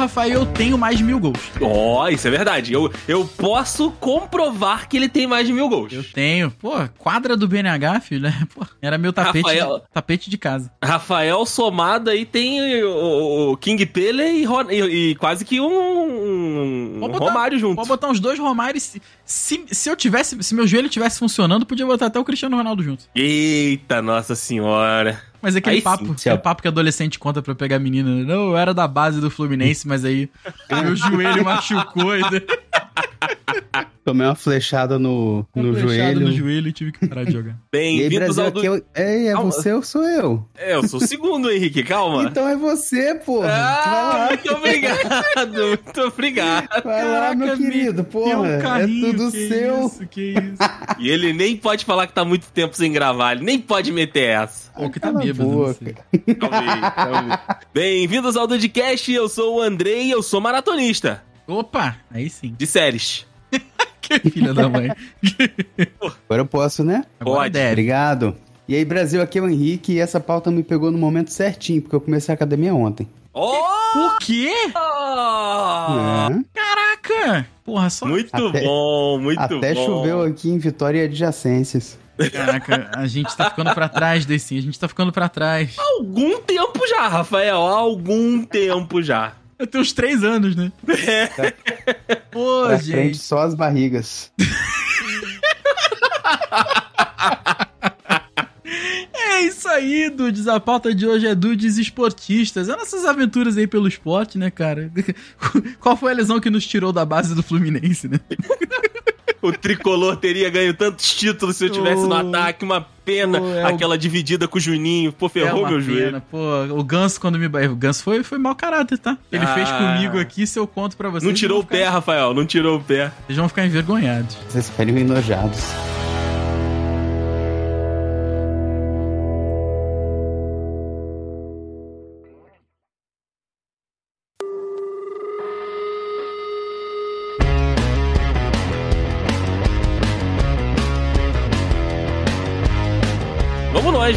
Rafael eu tenho mais de mil gols. Ó, isso é verdade. Eu, eu posso comprovar que ele tem mais de mil gols. Eu tenho. Pô, quadra do BNH, filho, né? Pô, era meu tapete, Rafael- tapete de casa. Rafael somado aí tem o, o King Pele e, e- e quase que um, um botar- Romário junto. Pode botar uns dois Romários. Se, se, se eu tivesse, se meu joelho tivesse funcionando, podia botar até o Cristiano Ronaldo junto. Eita, nossa senhora. Mas aquele Aí sim, papo, se aquele papo que adolescente conta pra pegar menina. né? Não, eu era da base do Fluminense, mas aí meu joelho machucou e Tomei uma flechada no, uma no flechada joelho. no joelho e tive que parar de jogar. Bem-vindos Brasil, ao... Do... aqui eu... Ei, é Calma. você ou sou eu? É, eu sou o segundo, Henrique, calma. Então é você, porra. Ah, vai lá, muito obrigado, muito obrigado. vai lá, meu Caraca, querido, porra. um é carrinho, tudo que seu. Isso, que isso. E ele nem pode falar que tá muito tempo sem gravar, ele nem pode meter essa. Ou que tá bêbado. Talvez, talvez. Bem-vindos ao Dudcast, eu sou o Andrei e eu sou maratonista Opa, aí sim. de séries. Que filha da mãe. Agora eu posso, né? Agora Pode. deve. Obrigado. E aí, Brasil, aqui é o Henrique e essa pauta me pegou no momento certinho, porque eu comecei a academia ontem. Oh! O quê? É. Caraca! Porra, só. Muito Até- bom, muito Até bom. choveu aqui em Vitória e adjacências. Caraca, a gente tá ficando pra trás, Deicin. A gente tá ficando pra trás. Algum tempo já, Rafael, há algum tempo já. Eu tenho uns três anos, né? Pô, pra frente gente. só as barrigas. É isso aí, Dudes. A pauta de hoje é Dudes esportistas. É nossas aventuras aí pelo esporte, né, cara? Qual foi a lesão que nos tirou da base do Fluminense, né? O tricolor teria ganho tantos títulos se eu tivesse no ataque, uma pena. Oh, é o- aquela dividida com o Juninho, pô, ferrou é uma meu pena, joelho. Pô, o Ganso, quando me. O Ganso foi, foi mau caráter, tá? Ele Ah. fez comigo aqui, se eu conto pra vocês. Não tirou o pé, Rafael, não tirou o pé. Vocês vão ficar envergonhados. Vocês ficariam enojados.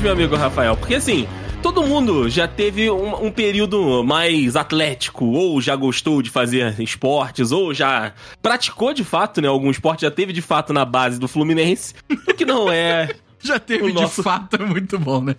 Meu amigo Rafael, porque assim, todo mundo já teve um, um período mais atlético, ou já gostou de fazer esportes, ou já praticou de fato, né? Algum esporte já teve de fato na base do Fluminense, o que não é. Já teve O de nosso- fato, é muito bom, né?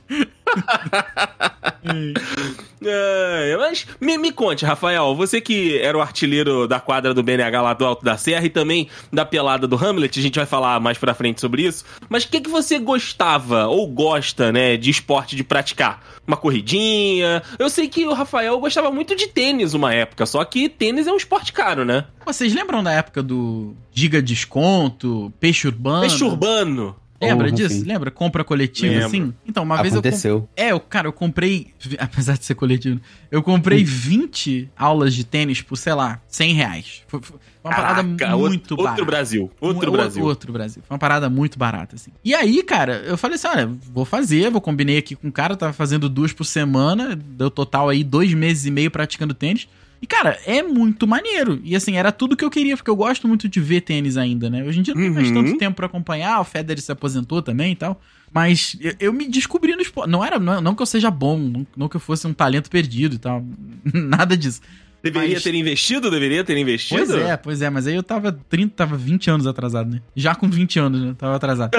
É, mas me, me conte, Rafael, você que era o artilheiro da quadra do BNH lá do Alto da Serra e também da pelada do Hamlet, a gente vai falar mais pra frente sobre isso. Mas o que, que você gostava ou gosta, né, de esporte de praticar? Uma corridinha? Eu sei que o Rafael gostava muito de tênis uma época, só que tênis é um esporte caro, né? Vocês lembram da época do Giga Desconto, Peixe Urbano? Peixe urbano. Lembra Porra, disso? Lembra? Compra coletiva, Lembro. assim? Então, uma vez eu. Aconteceu. É, eu, cara, eu comprei. Apesar de ser coletivo, eu comprei 20 aulas de tênis por, sei lá, 100 reais. Foi, foi uma parada Caraca, muito outro, barata. outro Brasil. Outro Um- Brasil. Outro Brasil. Foi uma parada muito barata, assim. E aí, cara, eu falei assim: olha, vou fazer, vou combinei aqui com o cara, tava fazendo duas por semana, deu total aí dois meses e meio praticando tênis. E, cara, é muito maneiro. E assim, era tudo que eu queria, porque eu gosto muito de ver tênis ainda, né? Hoje em dia não tem mais Uhum. tanto tempo pra acompanhar, o Federer se aposentou também e tal. Mas eu, eu me descobri no esporte. Não era, não, não que eu seja bom, não, não que eu fosse um talento perdido e tal. Nada disso. Deveria Mas- ter investido? Deveria ter investido? Pois é, pois é, mas aí eu tava 30, tava 20 anos atrasado, né? Já com 20 anos, né? Tava atrasado.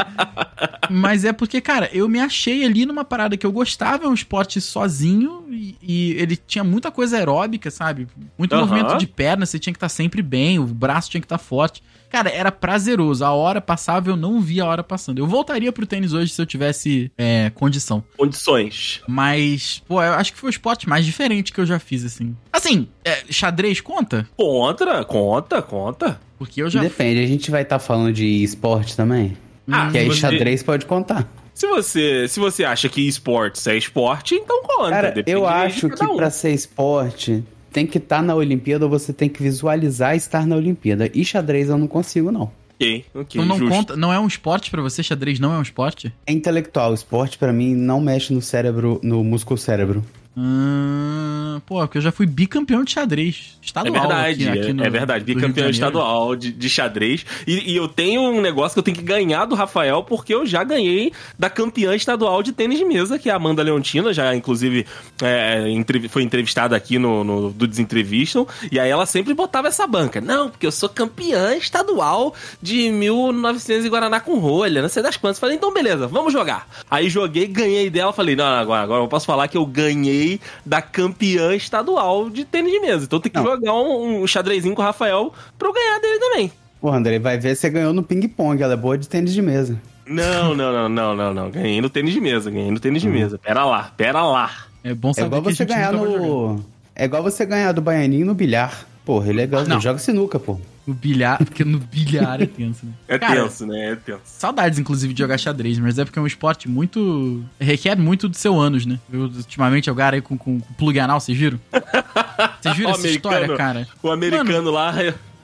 mas é porque, cara, eu me achei ali numa parada que eu gostava, é um esporte sozinho e, e ele tinha muita coisa aeróbica, sabe? Muito movimento de perna, você tinha que estar sempre bem, o braço tinha que estar forte. Cara, era prazeroso. A hora passava, eu não via a hora passando. Eu voltaria pro tênis hoje se eu tivesse é, condição. Condições. Mas, pô, eu acho que foi o esporte mais diferente que eu já fiz, assim. Assim, é, xadrez conta? Contra, conta, conta. Porque eu já. Depende, a gente vai estar falando de esporte também? Ah, que aí você- xadrez pode contar. Se você, se você acha que esportes é esporte, então conta. Cara, Depende eu de acho cada que um. pra ser esporte, tem que estar na Olimpíada ou você tem que visualizar estar na Olimpíada. E xadrez eu não consigo, não. Ok, ok. Então não justo. conta, não é um esporte pra você, xadrez não é um esporte? É intelectual. Esporte, pra mim, não mexe no cérebro, no músculo cérebro. Ah, pô, porque eu já fui bicampeão de xadrez. É Estadual. verdade, aqui- aqui é, no- é verdade. Bicampeão estadual de, de xadrez. E, e eu tenho um negócio que eu tenho que ganhar do Rafael, porque eu já ganhei da campeã estadual de tênis de mesa, que é a Amanda Leontina, já inclusive é, foi entrevistada aqui no, no do Desentrevistam. E aí ela sempre botava essa banca. Não, porque eu sou campeã estadual de 1900 e Guaraná com rolha, não sei das quantas. Falei, então beleza, vamos jogar. Aí joguei, ganhei dela. Falei, não, agora, agora eu posso falar que eu ganhei da campeã estadual de tênis de mesa. Então tem que Não. jogar um, um xadrezinho com o Rafael pra eu ganhar dele também. Pô, André, vai ver você ganhou no ping-pong. Ela é boa de tênis de mesa. Não, não, não, não, não, não. Ganhei no tênis de mesa, ganhei no tênis de mesa. Pera lá, pera lá. É bom É saber igual que a você gente ganhar no. É igual você ganhar do Baianinho no bilhar. Porra, ele é legal. Não. Ele joga sinuca, pô. No bilhar, porque no bilhar é tenso, né? É Cara, tenso, né? É tenso. Saudades, inclusive, de jogar xadrez, mas é porque é um esporte muito. requer muito do seu ânus, né? Eu, ultimamente, eu garei com, com, com plug anal, vocês viram? Vocês viram essa história, cara? O americano lá.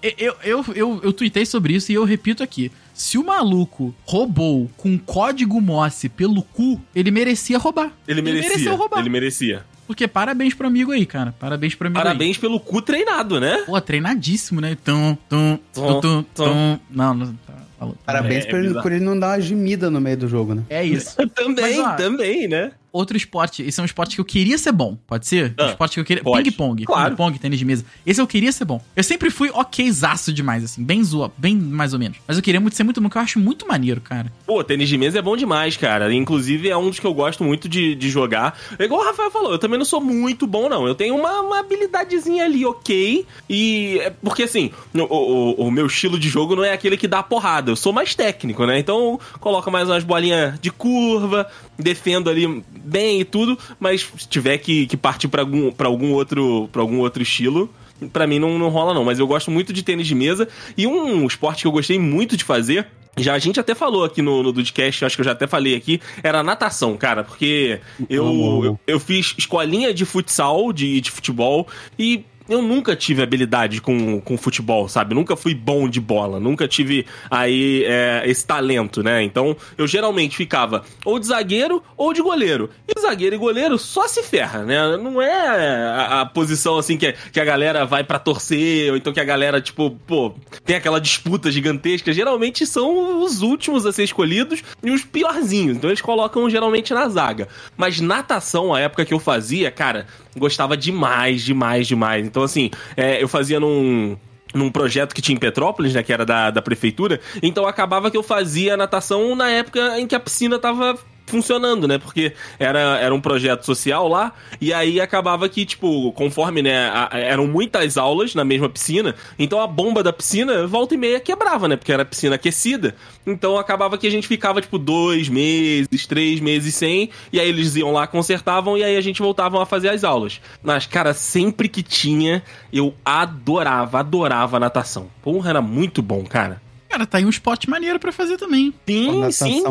Eu, eu, eu, eu tuitei sobre isso e eu repito aqui. Se o maluco roubou com código Morse pelo cu, ele merecia roubar. Ele merecia. mereceu roubar. Ele merecia. Porque parabéns pro amigo aí, cara. Parabéns pro amigo aí. Parabéns pelo cu treinado, né? Pô, treinadíssimo, né? Tum, tum, tum, Tum, tum. Não, não. Tá, falou. Parabéns É, por, ele, bizarro. por ele não dar uma gemida no meio do jogo, né? É isso. Também, Mas, ó, também, né? Outro esporte, esse é um esporte que eu queria ser bom, pode ser? Um Ah, esporte que eu queria. Ping-pong. Claro. Ping-pong, tênis de mesa. Esse eu queria ser bom. Eu sempre fui okzaço demais, assim, bem zoa, bem mais ou menos. Mas eu queria muito ser muito bom, que eu acho muito maneiro, cara. Pô, tênis de mesa é bom demais, cara. Inclusive, é um dos que eu gosto muito de, de jogar. É igual o Rafael falou, eu também não sou muito bom, não. Eu tenho uma, uma habilidadezinha ali, ok. E. é Porque assim, o, o, o meu estilo de jogo não é aquele que dá porrada. Eu sou mais técnico, né? Então, coloca mais umas bolinhas de curva, defendo ali bem e tudo. Mas se tiver que, que partir pra algum, pra algum outro para algum outro estilo. Pra mim não, não rola, não. Mas eu gosto muito de tênis de mesa. E um esporte que eu gostei muito de fazer já a gente até falou aqui no, no Dudcast, acho que eu já até falei aqui, era natação, cara, porque eu, eu, eu fiz escolinha de futsal, de, de futebol, e eu nunca tive habilidade com, com futebol, sabe? Nunca fui bom de bola, nunca tive aí é, esse talento, né? Então eu geralmente ficava ou de zagueiro ou de goleiro. E zagueiro e goleiro só se ferra, né? Não é a, a posição assim que, que a galera vai pra torcer, ou então que a galera, tipo, pô, tem aquela disputa gigantesca. Geralmente são os últimos a ser escolhidos e os piorzinhos. Então eles colocam geralmente na zaga. Mas natação, a época que eu fazia, cara, gostava demais, demais, demais. Então, assim, é, eu fazia num num projeto que tinha em Petrópolis, né, que era da, da prefeitura, então acabava que eu fazia natação na época em que a piscina tava funcionando, né? Porque era, era um projeto social lá, e aí acabava que, tipo, conforme, né, a- eram muitas aulas na mesma piscina, então a bomba da piscina, volta e meia, quebrava, né? Porque era piscina aquecida. Então acabava que a gente ficava, tipo, dois meses, três meses sem, e aí eles iam lá, consertavam, e aí a gente voltava a fazer as aulas. Mas, cara, sempre que tinha, eu adorava, adorava natação. Porra, era muito bom, cara. Cara, tá aí um esporte maneiro pra fazer também. Sim, sim.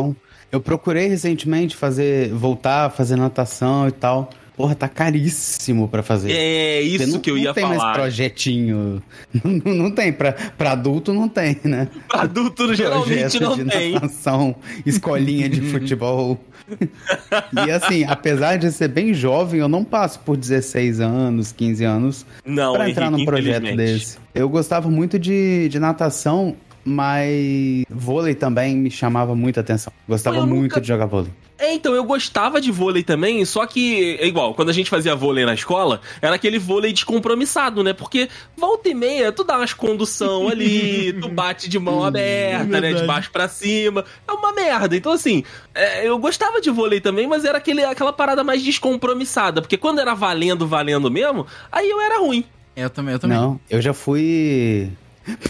Eu procurei recentemente fazer, voltar a fazer natação e tal. Porra, tá caríssimo pra fazer. É Porque isso não- que eu ia não tem mais falar. projetinho. Não, não tem, pra, pra adulto não tem, né? Pra adulto geralmente Projeto não de tem. natação, escolinha de futebol. e assim, apesar de ser bem jovem, eu não passo por 16 anos, 15 anos Não, pra entrar Henrique, num projeto desse. Eu gostava muito de, de natação, mas vôlei também me chamava muita atenção. Gostava muito nunca- de jogar vôlei. É, então, eu gostava de vôlei também, só que, é igual, quando a gente fazia vôlei na escola, era aquele vôlei descompromissado, né? Porque volta e meia, tu dá umas condução ali, tu bate de mão aberta, né? De baixo pra cima. É uma merda. Então, assim, é, eu gostava de vôlei também, mas era aquele, aquela parada mais descompromissada. Porque quando era valendo, valendo mesmo, aí eu era ruim. É, eu também, eu também. Não, eu já fui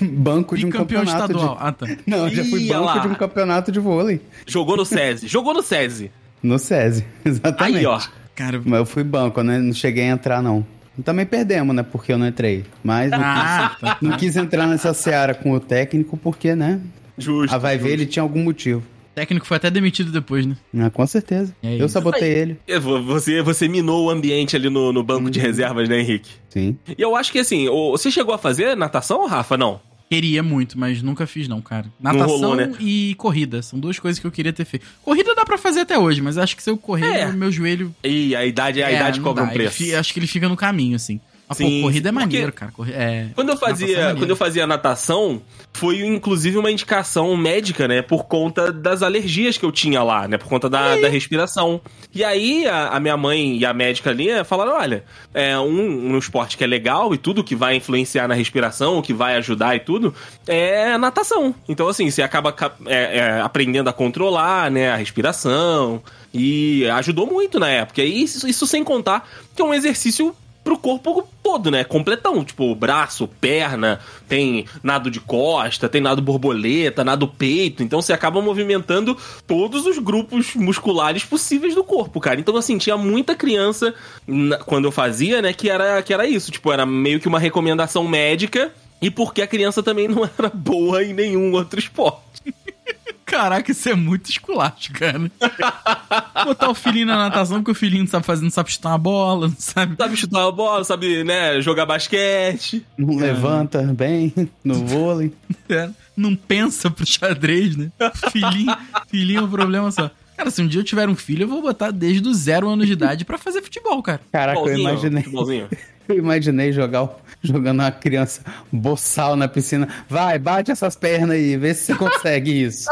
banco de um campeonato estadual. de... Ah, tá. Não, eu já fui Ia banco lá. de um campeonato de vôlei. Jogou no SESI. Jogou no SESI. No SESI, exatamente. Aí, ó. Cara, Mas eu fui banco, eu não cheguei a entrar, não. Também perdemos, né? Porque eu não entrei. Mas não, ah, tá. não quis entrar nessa seara com o técnico, porque, né? Justo. A vai ver, justo. ele tinha algum motivo. O técnico foi até demitido depois, né? Ah, com certeza. É eu sabotei ele. É, vo- Você, você minou o ambiente ali no, no banco de reservas, né, Henrique? Sim. E eu acho que assim, você chegou a fazer natação, Rafa? Não. Queria muito, mas nunca fiz não, cara. Natação rolou, né? e corrida, são duas coisas que eu queria ter feito. Corrida dá pra fazer até hoje, mas acho que se eu correr, É. meu joelho... E a idade, a é, idade não cobra dá, um ele preço. fi- acho que ele fica no caminho, assim. Mas, Sim, pô, corrida é porque- maneiro, cara. Corri- é... Quando eu é fazia, maneiro. quando eu fazia natação, foi inclusive uma indicação médica, né? Por conta das alergias que eu tinha lá, né? Por conta da, da respiração. E aí, a, a minha mãe e a médica ali eh, falaram: olha, é um, um esporte que é legal e tudo, que vai influenciar na respiração, que vai ajudar e tudo, é a natação. Então, assim, você acaba ca- é, é, aprendendo a controlar, né? A respiração. E ajudou muito na época. E isso, isso sem contar que é um exercício pro corpo todo, né? Completão. Tipo, braço, perna, tem nado de costa, tem nado borboleta, nado peito. Então você acaba movimentando todos os grupos musculares possíveis do corpo, cara. Então, assim, tinha muita criança quando eu fazia, né, que era, que era isso. Tipo, era meio que uma recomendação médica. E porque a criança também não era boa em nenhum outro esporte. Caraca, isso é muito esculacho, cara. Botar o filhinho na natação porque o filhinho não sabe fazer, não sabe chutar uma bola, não sabe. Sabe chutar a bola, sabe, né, jogar basquete. Não É. levanta bem no vôlei. É, não pensa pro xadrez, né? Filhinho, filhinho é um problema só. Cara, se um dia eu tiver um filho, eu vou botar desde os zero anos de idade pra fazer futebol, cara. Caraca, eu imaginei. Eu imaginei jogar, jogando uma criança boçal na piscina. Vai, bate essas pernas aí, vê se você consegue isso.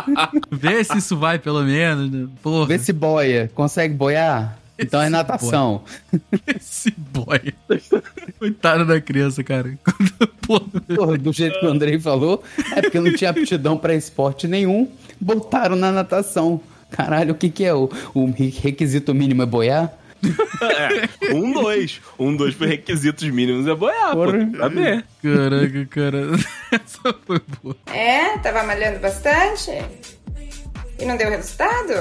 Vê se isso vai, pelo menos. né? Porra, Vê se boia. Consegue boiar? Então é natação. esse boy. Coitado da criança, cara. Porra. Porra, Do jeito que o Andrei falou, é porque não tinha aptidão pra esporte nenhum, botaram na natação. Caralho, o que que é? O, o requisito mínimo é boiar? É, um, dois. Um, dois por requisitos mínimos é boiar, pô. Porra. Tá bem. Caraca, cara. Essa foi boa. É? Tava malhando bastante? E não deu resultado?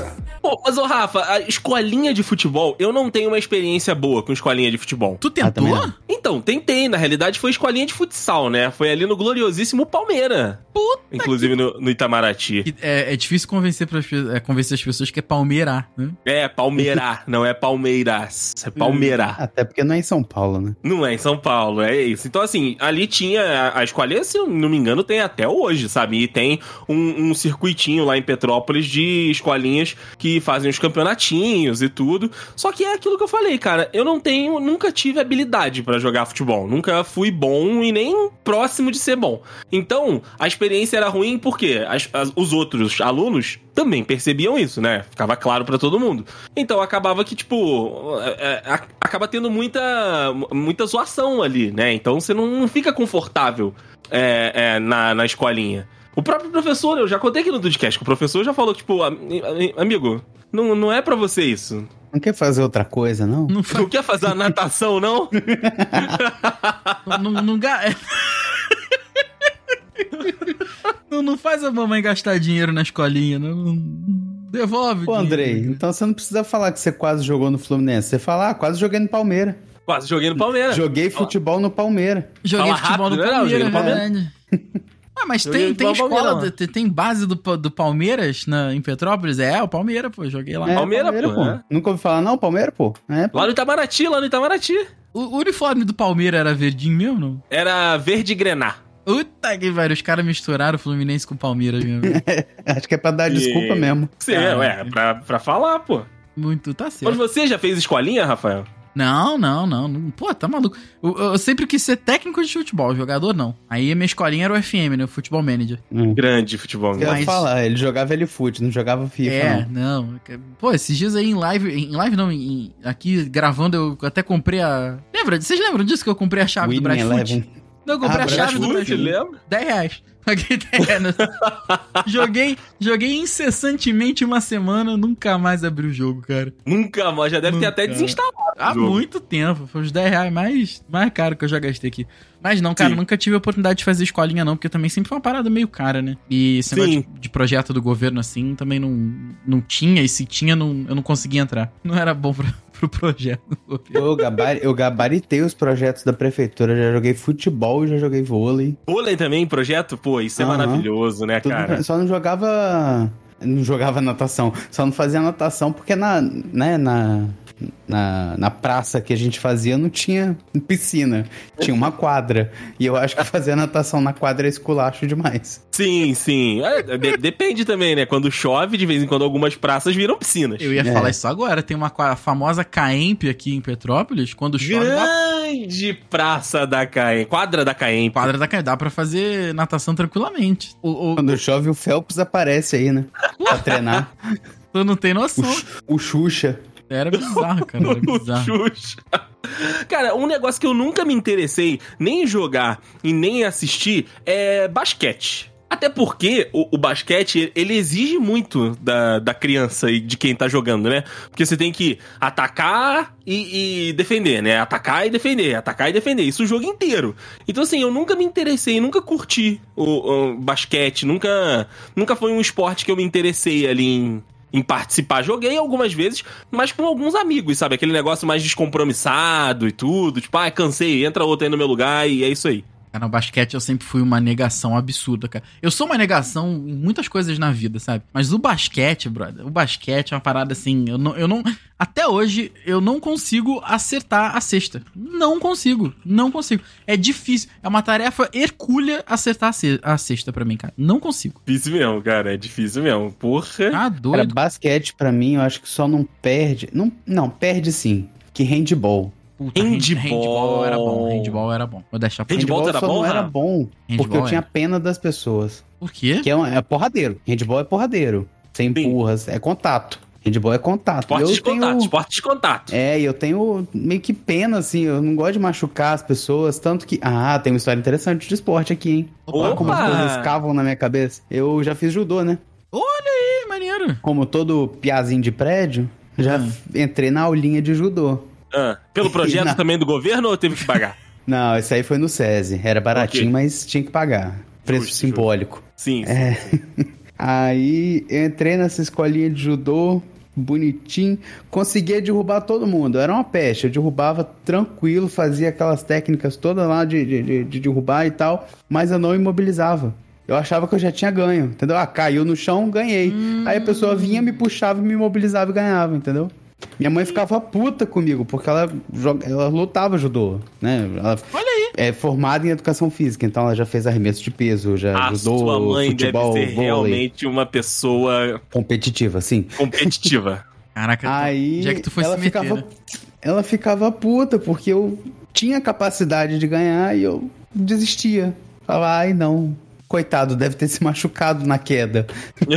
Pô, mas ô Rafa, a escolinha de futebol, eu não tenho uma experiência boa com escolinha de futebol. Tu Ah, também tentou? não. Então, tentei. Na realidade, foi escolinha de futsal, né? Foi ali no gloriosíssimo Palmeira. Puta Inclusive no, no Itamaraty. que- É, é difícil convencer, pras, pe- é, convencer as pessoas que é Palmeira, né? É, Palmeira, não é Palmeiras. É Palmeira. Até porque não é em São Paulo, né? Não é em São Paulo, é isso. Então, assim, ali tinha a, a escolinha, se eu não me engano, tem até hoje, sabe? E tem um, um circuitinho lá em Petrópolis de escolinhas que fazem os campeonatinhos e tudo. Só que é aquilo que eu falei, cara. Eu não tenho, nunca tive habilidade pra jogar futebol. Nunca fui bom e nem próximo de ser bom. Então, a experiência era ruim porque as- as- os outros alunos também percebiam isso, né? Ficava claro pra todo mundo. Então acabava que, tipo, é, é, acaba tendo muita, muita zoação ali, né? Então você não, não fica confortável é, é, na, na escolinha. O próprio professor, eu já contei aqui no Dudcast, que o professor já falou, tipo, "Am- am- amigo, não, não é pra você isso. Não quer fazer outra coisa, não? Não, fa- Não quer fazer a natação, não? não, não, ga- não, não faz a mamãe gastar dinheiro na escolinha, não. não- Devolve. Pô, o Andrei, dinheiro. então você não precisa falar que você quase jogou no Fluminense. Você fala, ah, quase joguei no Palmeiras. Quase joguei no Palmeiras. Joguei futebol no Palmeiras. Joguei Fala futebol rápido, no né? Eu joguei Palmeiras, no verdade. Ah, mas tem, tem escola, tem, tem base do, do Palmeiras na, em Petrópolis? É, o Palmeiras, pô, joguei lá. É, Palmeiras, pô, é. Nunca ouvi falar, não, Palmeiras, pô. É, pô. Lá no Itamaraty, lá no Itamaraty. O, o uniforme do Palmeiras era verdinho mesmo, não? Era verde grená. Puta que pariu, os caras misturaram o Fluminense com o Palmeiras mesmo. Acho que é pra dar desculpa E- mesmo. Sim, Cara. ué, pra, pra falar, pô. Muito, tá Mas certo. você já fez escolinha, Rafael? Não, não, não. Pô, tá maluco. Eu, eu sempre quis ser técnico de futebol, jogador não. Aí a minha escolinha era o FM, né? O Futebol Manager. Hum. Grande futebol. Eu ia Mas- falar, ele jogava L-Foot, não jogava FIFA, é, não. não. Pô, esses dias aí em live, em live não, em- aqui gravando, eu até comprei a. Lembra? Vocês lembram disso que eu comprei a chave do Winning Brasfoot? Eleven. Não, eu comprei Ah, a chave do Brasfoot, Brasfoot. lembra? 10 reais. Paguei 10 reais. joguei, joguei incessantemente uma semana, nunca mais abri o jogo, cara. Nunca mais, já deve ter Nunca. até desinstalado. Há jogo. muito tempo. Foi os 10 reais mais, mais caro que eu já gastei aqui. Mas não, cara, Sim. nunca tive a oportunidade de fazer escolinha, não, porque também sempre foi uma parada meio cara, né? E esse negócio de, de projeto do governo, assim, também não, não tinha, e se tinha, não, eu não conseguia entrar. Não era bom pra, pro projeto do governo. Eu, gabari- eu gabaritei os projetos da prefeitura, já joguei futebol, já joguei vôlei. Vôlei também, projeto? Pô, isso é Aham. maravilhoso, né, Tudo- cara? Só não jogava. Não jogava natação. Só não fazia natação porque na, né, na, na, na praça que a gente fazia não tinha piscina, tinha uma quadra. E eu acho que fazer natação na quadra é esculacho demais. Sim, sim. É, de- depende também, né? Quando chove, de vez em quando algumas praças viram piscinas. Eu ia É. falar isso agora. Tem uma famosa Caemp aqui em Petrópolis. Quando chove, dá Grande praça da Caem. Quadra da Caem. quadra da Caemp. Dá pra fazer natação tranquilamente. O, o, Quando chove, o Phelps aparece aí, né? Pra treinar. tu não tem O, noção. X- o Xuxa. Era bizarro, cara. Era bizarro. Xuxa. Cara, um negócio que eu nunca me interessei nem em jogar e nem em assistir é basquete. Até porque o, o basquete, ele exige muito da, da criança e de quem tá jogando, né? Porque você tem que atacar e, e defender, né? Atacar e defender, atacar e defender. Isso o jogo inteiro. Então, assim, eu nunca me interessei, nunca curti o, o basquete, nunca, nunca foi um esporte que eu me interessei ali em, em participar. Joguei algumas vezes, mas com alguns amigos, sabe? Aquele negócio mais descompromissado e tudo. Tipo, ah, cansei, entra outro aí no meu lugar e é isso aí. Cara, no basquete eu sempre fui uma negação absurda, cara. Eu sou uma negação em muitas coisas na vida, sabe? Mas o basquete, brother, o basquete é uma parada assim, eu não, eu não. Até hoje, eu não consigo acertar a cesta. Não consigo. Não consigo. É difícil. É uma tarefa hercúlea acertar a ce- a cesta pra mim, cara. Não consigo. Difícil mesmo, cara. É difícil mesmo. Porra. Cara, doido. basquete, pra mim, eu acho que só não perde. Não, não perde sim. Que handball. Puta, hand- handball. handball era bom. Handball era bom. Vou deixar pra Handball era só bom, não era bom. Porque Handball eu tinha é. pena das pessoas. Por quê? Que é, um- é porradeiro. Handball é porradeiro. Você empurras, é contato. Handball é contato. Esporte eu de contato, tenho... esporte de contato. É, e eu tenho meio que pena, assim, eu não gosto de machucar as pessoas, tanto que... Ah, tem uma história interessante de esporte aqui, hein? Olha como as Opa! coisas cavam na minha cabeça. Eu já fiz judô, né? Olha aí, maneiro. Como todo piazinho de prédio, já Hum. entrei na aulinha de judô. Ah, pelo projeto Não. também do governo ou teve que pagar? Não, esse aí foi no SESI. Era baratinho, Ok. mas tinha que pagar. Preço Justo, simbólico. Sim. É. Aí eu entrei nessa escolinha de judô, bonitinho, conseguia derrubar todo mundo. Era uma peste, eu derrubava tranquilo, fazia aquelas técnicas todas lá de, de, de- de derrubar e tal, mas eu não imobilizava. Eu achava que eu já tinha ganho, entendeu? Ah, caiu no chão, ganhei. Aí a pessoa vinha, me puxava, me imobilizava e ganhava, entendeu? Minha mãe ficava puta comigo, porque ela, joga- ela lutava judô, né? Ela Olha aí. é formada em educação física, então ela já fez arremesso de peso, já A ajudou sua mãe futebol, deve ser vôlei, realmente uma pessoa competitiva, sim. competitiva. Caraca, Aí onde é que tu foi ela se meter, ficava, né? ela ficava puta porque eu tinha capacidade de ganhar e eu desistia. Falava, ai não, coitado, deve ter se machucado na queda.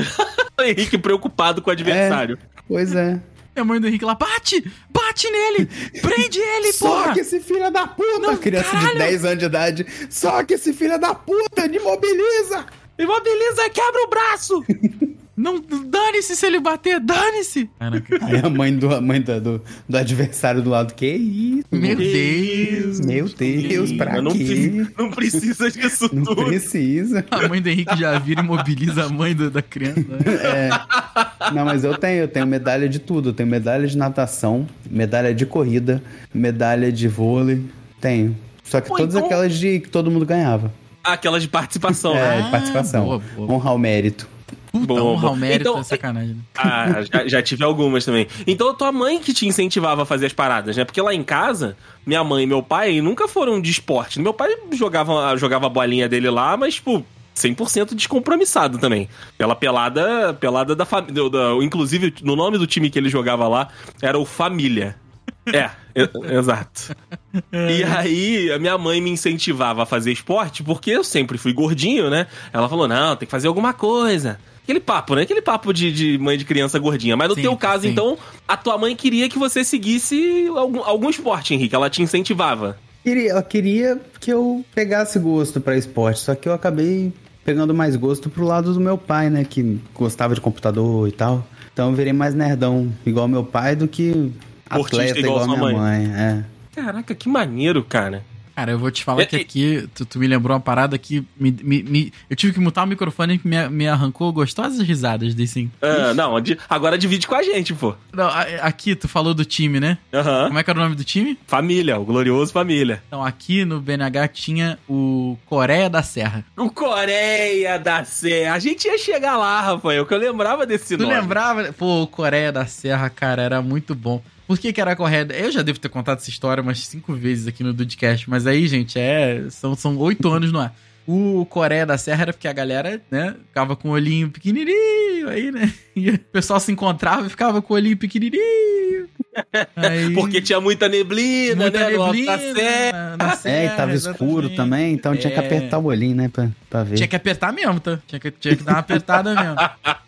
Henrique preocupado com o adversário. Pois é. E a mãe do Henrique lá, bate! Bate nele! Prende ele, Só porra! que esse filho da puta, Não, criança caralho. de 10 anos de idade, só que esse filho da puta me mobiliza. Imobiliza, quebra o braço! Não, dane-se se ele bater, dane-se! Aí a mãe do, a mãe do, do, do adversário do lado, que isso? Meu Que Deus! Meu Deus, pra Mas não, quê? precisa, não precisa disso Não tudo. precisa. A mãe do Henrique já vira e mobiliza a mãe do- da criança. né? É. Não, mas eu tenho, eu tenho medalha de tudo. Eu tenho medalha de natação, medalha de corrida, medalha de vôlei. Tenho. Só que Pô, todas então- aquelas de que todo mundo ganhava. Aquela de participação, É, né? de participação. boa, boa. Honrar o mérito. Puta, Boa, honra ao mérito Então, é sacanagem. né? Ah, já, já tive algumas também. Então, tua mãe que te incentivava a fazer as paradas, né? Porque lá em casa, minha mãe e meu pai nunca foram de esporte. Meu pai jogava, jogava a bolinha dele lá, mas, tipo, 100% descompromissado também. Pela pelada, pelada da família. Inclusive, no nome do time que ele jogava lá, era o Família. É, exato. E aí, a minha mãe me incentivava a fazer esporte, porque eu sempre fui gordinho, né? Ela falou: não, tem que fazer alguma coisa. Aquele papo, né? Aquele papo de, de mãe de criança gordinha. Mas no Sim, teu caso, sim. então, a tua mãe queria que você seguisse algum, algum esporte, Henrique. Ela te incentivava. Queria- Ela queria que eu pegasse gosto pra esporte, só que eu acabei pegando mais gosto pro lado do meu pai, né? Que gostava de computador e tal. Então eu virei mais nerdão, igual meu pai, do que Esportista atleta igual igual, minha mãe. É. Caraca, que maneiro, cara. Cara, eu vou te falar É, que e- aqui tu, tu me lembrou uma parada que me, me- me- eu tive que mutar o microfone que me, me arrancou gostosas risadas desse. Ah, não, agora divide com a gente, pô. Não, aqui tu falou do time, né? Como é que era o nome do time? Família, o glorioso família. Então, aqui no BNH tinha o Coreia da Serra. O Coreia da Serra. A gente ia chegar lá, Rafael, que eu lembrava desse Tu nome. lembrava? Pô, o Coreia da Serra, cara, era muito bom. Por que, que era Coreia? Eu já devo ter contado essa história umas cinco vezes aqui no Dudcast, mas aí, gente, é. São, são oito anos no ar. O Coreia da Serra era porque a galera, né, ficava com o olhinho pequenininho aí, né? E o pessoal se encontrava e ficava com o olhinho pequenininho. Aí- Porque tinha muita neblina, muita né? neblina na, na É, serra, e tava escuro exatamente. também, então tinha que É. apertar o olhinho, né, pra, pra ver. Tinha que apertar mesmo, tá? Tinha que, tinha que dar uma apertada mesmo.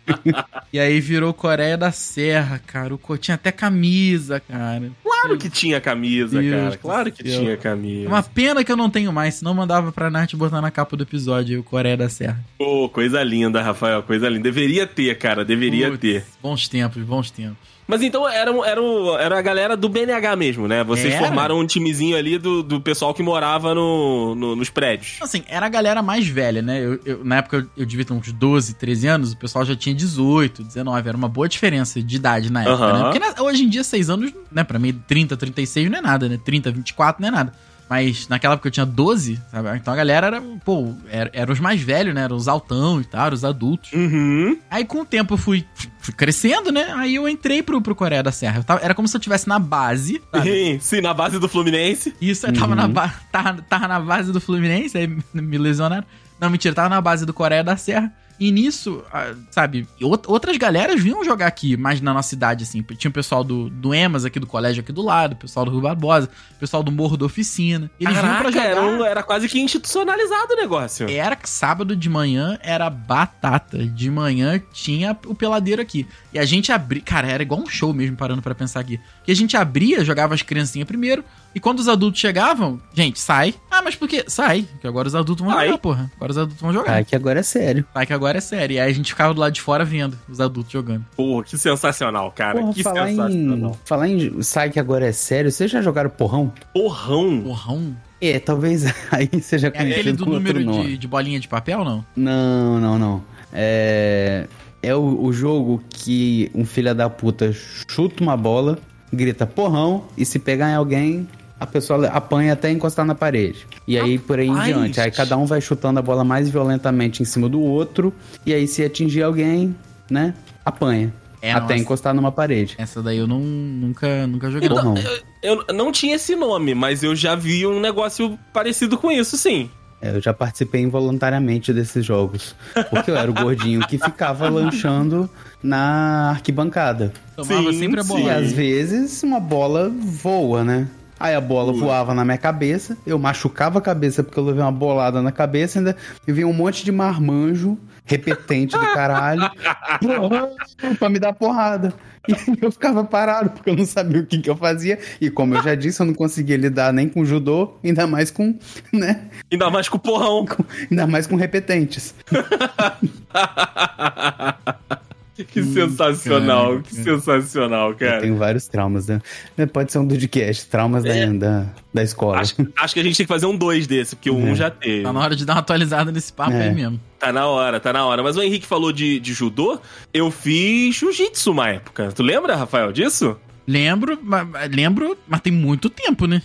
e aí virou Coreia da Serra, cara. O tinha até camisa, cara. Claro que tinha camisa, Deus cara. Claro que céu. tinha É camisa. uma pena que eu não tenho mais, senão mandava pra Nath botar na capa do episódio o Coreia da Serra. Pô, coisa linda, Rafael, coisa linda. Deveria ter, cara, deveria Putz, ter. Bons tempos, bons tempos. Mas então era, era, era a galera do BNH mesmo, né? Vocês Era. formaram um timezinho ali do, do pessoal que morava no, no- nos prédios. Assim, era a galera mais velha, né? Eu, eu- na época eu, eu devia ter uns 12, 13 anos, o pessoal já tinha 18, 19. Era uma boa diferença de idade na época, Aham. né? Porque na- hoje em dia, 6 anos, né? Pra mim, 30, 36 não é nada, né? 30, 24 não é nada. Mas naquela época eu tinha 12, sabe? Então a galera era, pô, era, eram os mais velhos, né? Eram os altão e tal, eram os adultos. Uhum. Aí com o tempo eu fui, fui crescendo, né? Aí eu entrei pro, pro Coreia da Serra. Eu tava- era como se eu estivesse na base, sabe? Sim, na base do Fluminense. Isso, eu tava, na ba- tava, tava na base do Fluminense, aí me lesionaram. Não, mentira, tava na base do Coreia da Serra. E nisso, ah, sabe, out- outras galeras vinham jogar aqui, mais na nossa cidade, assim. Tinha o pessoal do, do Emas aqui do colégio aqui do lado, o pessoal do Rio Barbosa, o pessoal do Morro da Oficina. Eles vinham pra Caraca, jogar. era, um- era quase que institucionalizado o negócio. Era que sábado de manhã era batata. De manhã tinha o peladeiro aqui. E a gente abria. Cara, era igual um show mesmo, parando pra pensar aqui. Que a gente abria, jogava as criancinhas primeiro. E quando os adultos chegavam, gente, sai. Ah, mas por quê? Sai. Que agora os adultos vão Sai. jogar, porra. Agora os adultos vão jogar. Ah, que agora é sério. Sai que agora é sério. E aí a gente ficava do lado de fora vendo os adultos jogando. Porra, que sensacional, cara. Porra, que falar em, sensacional. falar em. Sai que agora é sério. Vocês já jogaram porrão? Porrão. Porrão. É, talvez aí seja É aquele conhecido do com outro número nome. de, de bolinha de papel, não? Não, não, não. É. É o, o jogo que um filho da puta chuta uma bola, grita porrão, e se pegar em alguém, a pessoa apanha até encostar na parede. E aí por aí em Rapaz! diante. Aí cada um vai chutando a bola mais violentamente em cima do outro, e aí se atingir alguém, né, apanha. É, até nossa. encostar numa parede. Essa daí eu não, nunca, nunca joguei. não. Porrão. Eu não tinha esse nome, mas eu já vi um negócio parecido com isso, sim. É, eu já participei involuntariamente desses jogos. Porque eu era o gordinho que ficava lanchando na arquibancada. Tomava Sim, sempre a sim. bola. E às vezes uma bola voa, né? Aí a bola voava na minha cabeça, eu machucava a cabeça porque eu levei uma bolada na cabeça, ainda e vinha um monte de marmanjo repetente do caralho pra me dar porrada. E eu ficava parado porque eu não sabia o que, que eu fazia. E como eu já disse, eu não conseguia lidar nem com judô, ainda mais com, né? Ainda mais com o porrão. Ainda mais com repetentes. que sensacional, cara. que sensacional, Eu cara. tenho vários traumas, né? Pode ser um podcast, traumas da, da, da escola. Acho, acho que a gente tem que fazer um dois desse, porque o um É. já teve. Tá na hora de dar uma atualizada nesse papo É. aí mesmo. Tá na hora, tá na hora. Mas o Henrique falou de, de judô. Eu fiz jiu-jitsu uma época. Tu lembra, Rafael, disso? Lembro, ma- ma- lembro, mas tem muito tempo, né?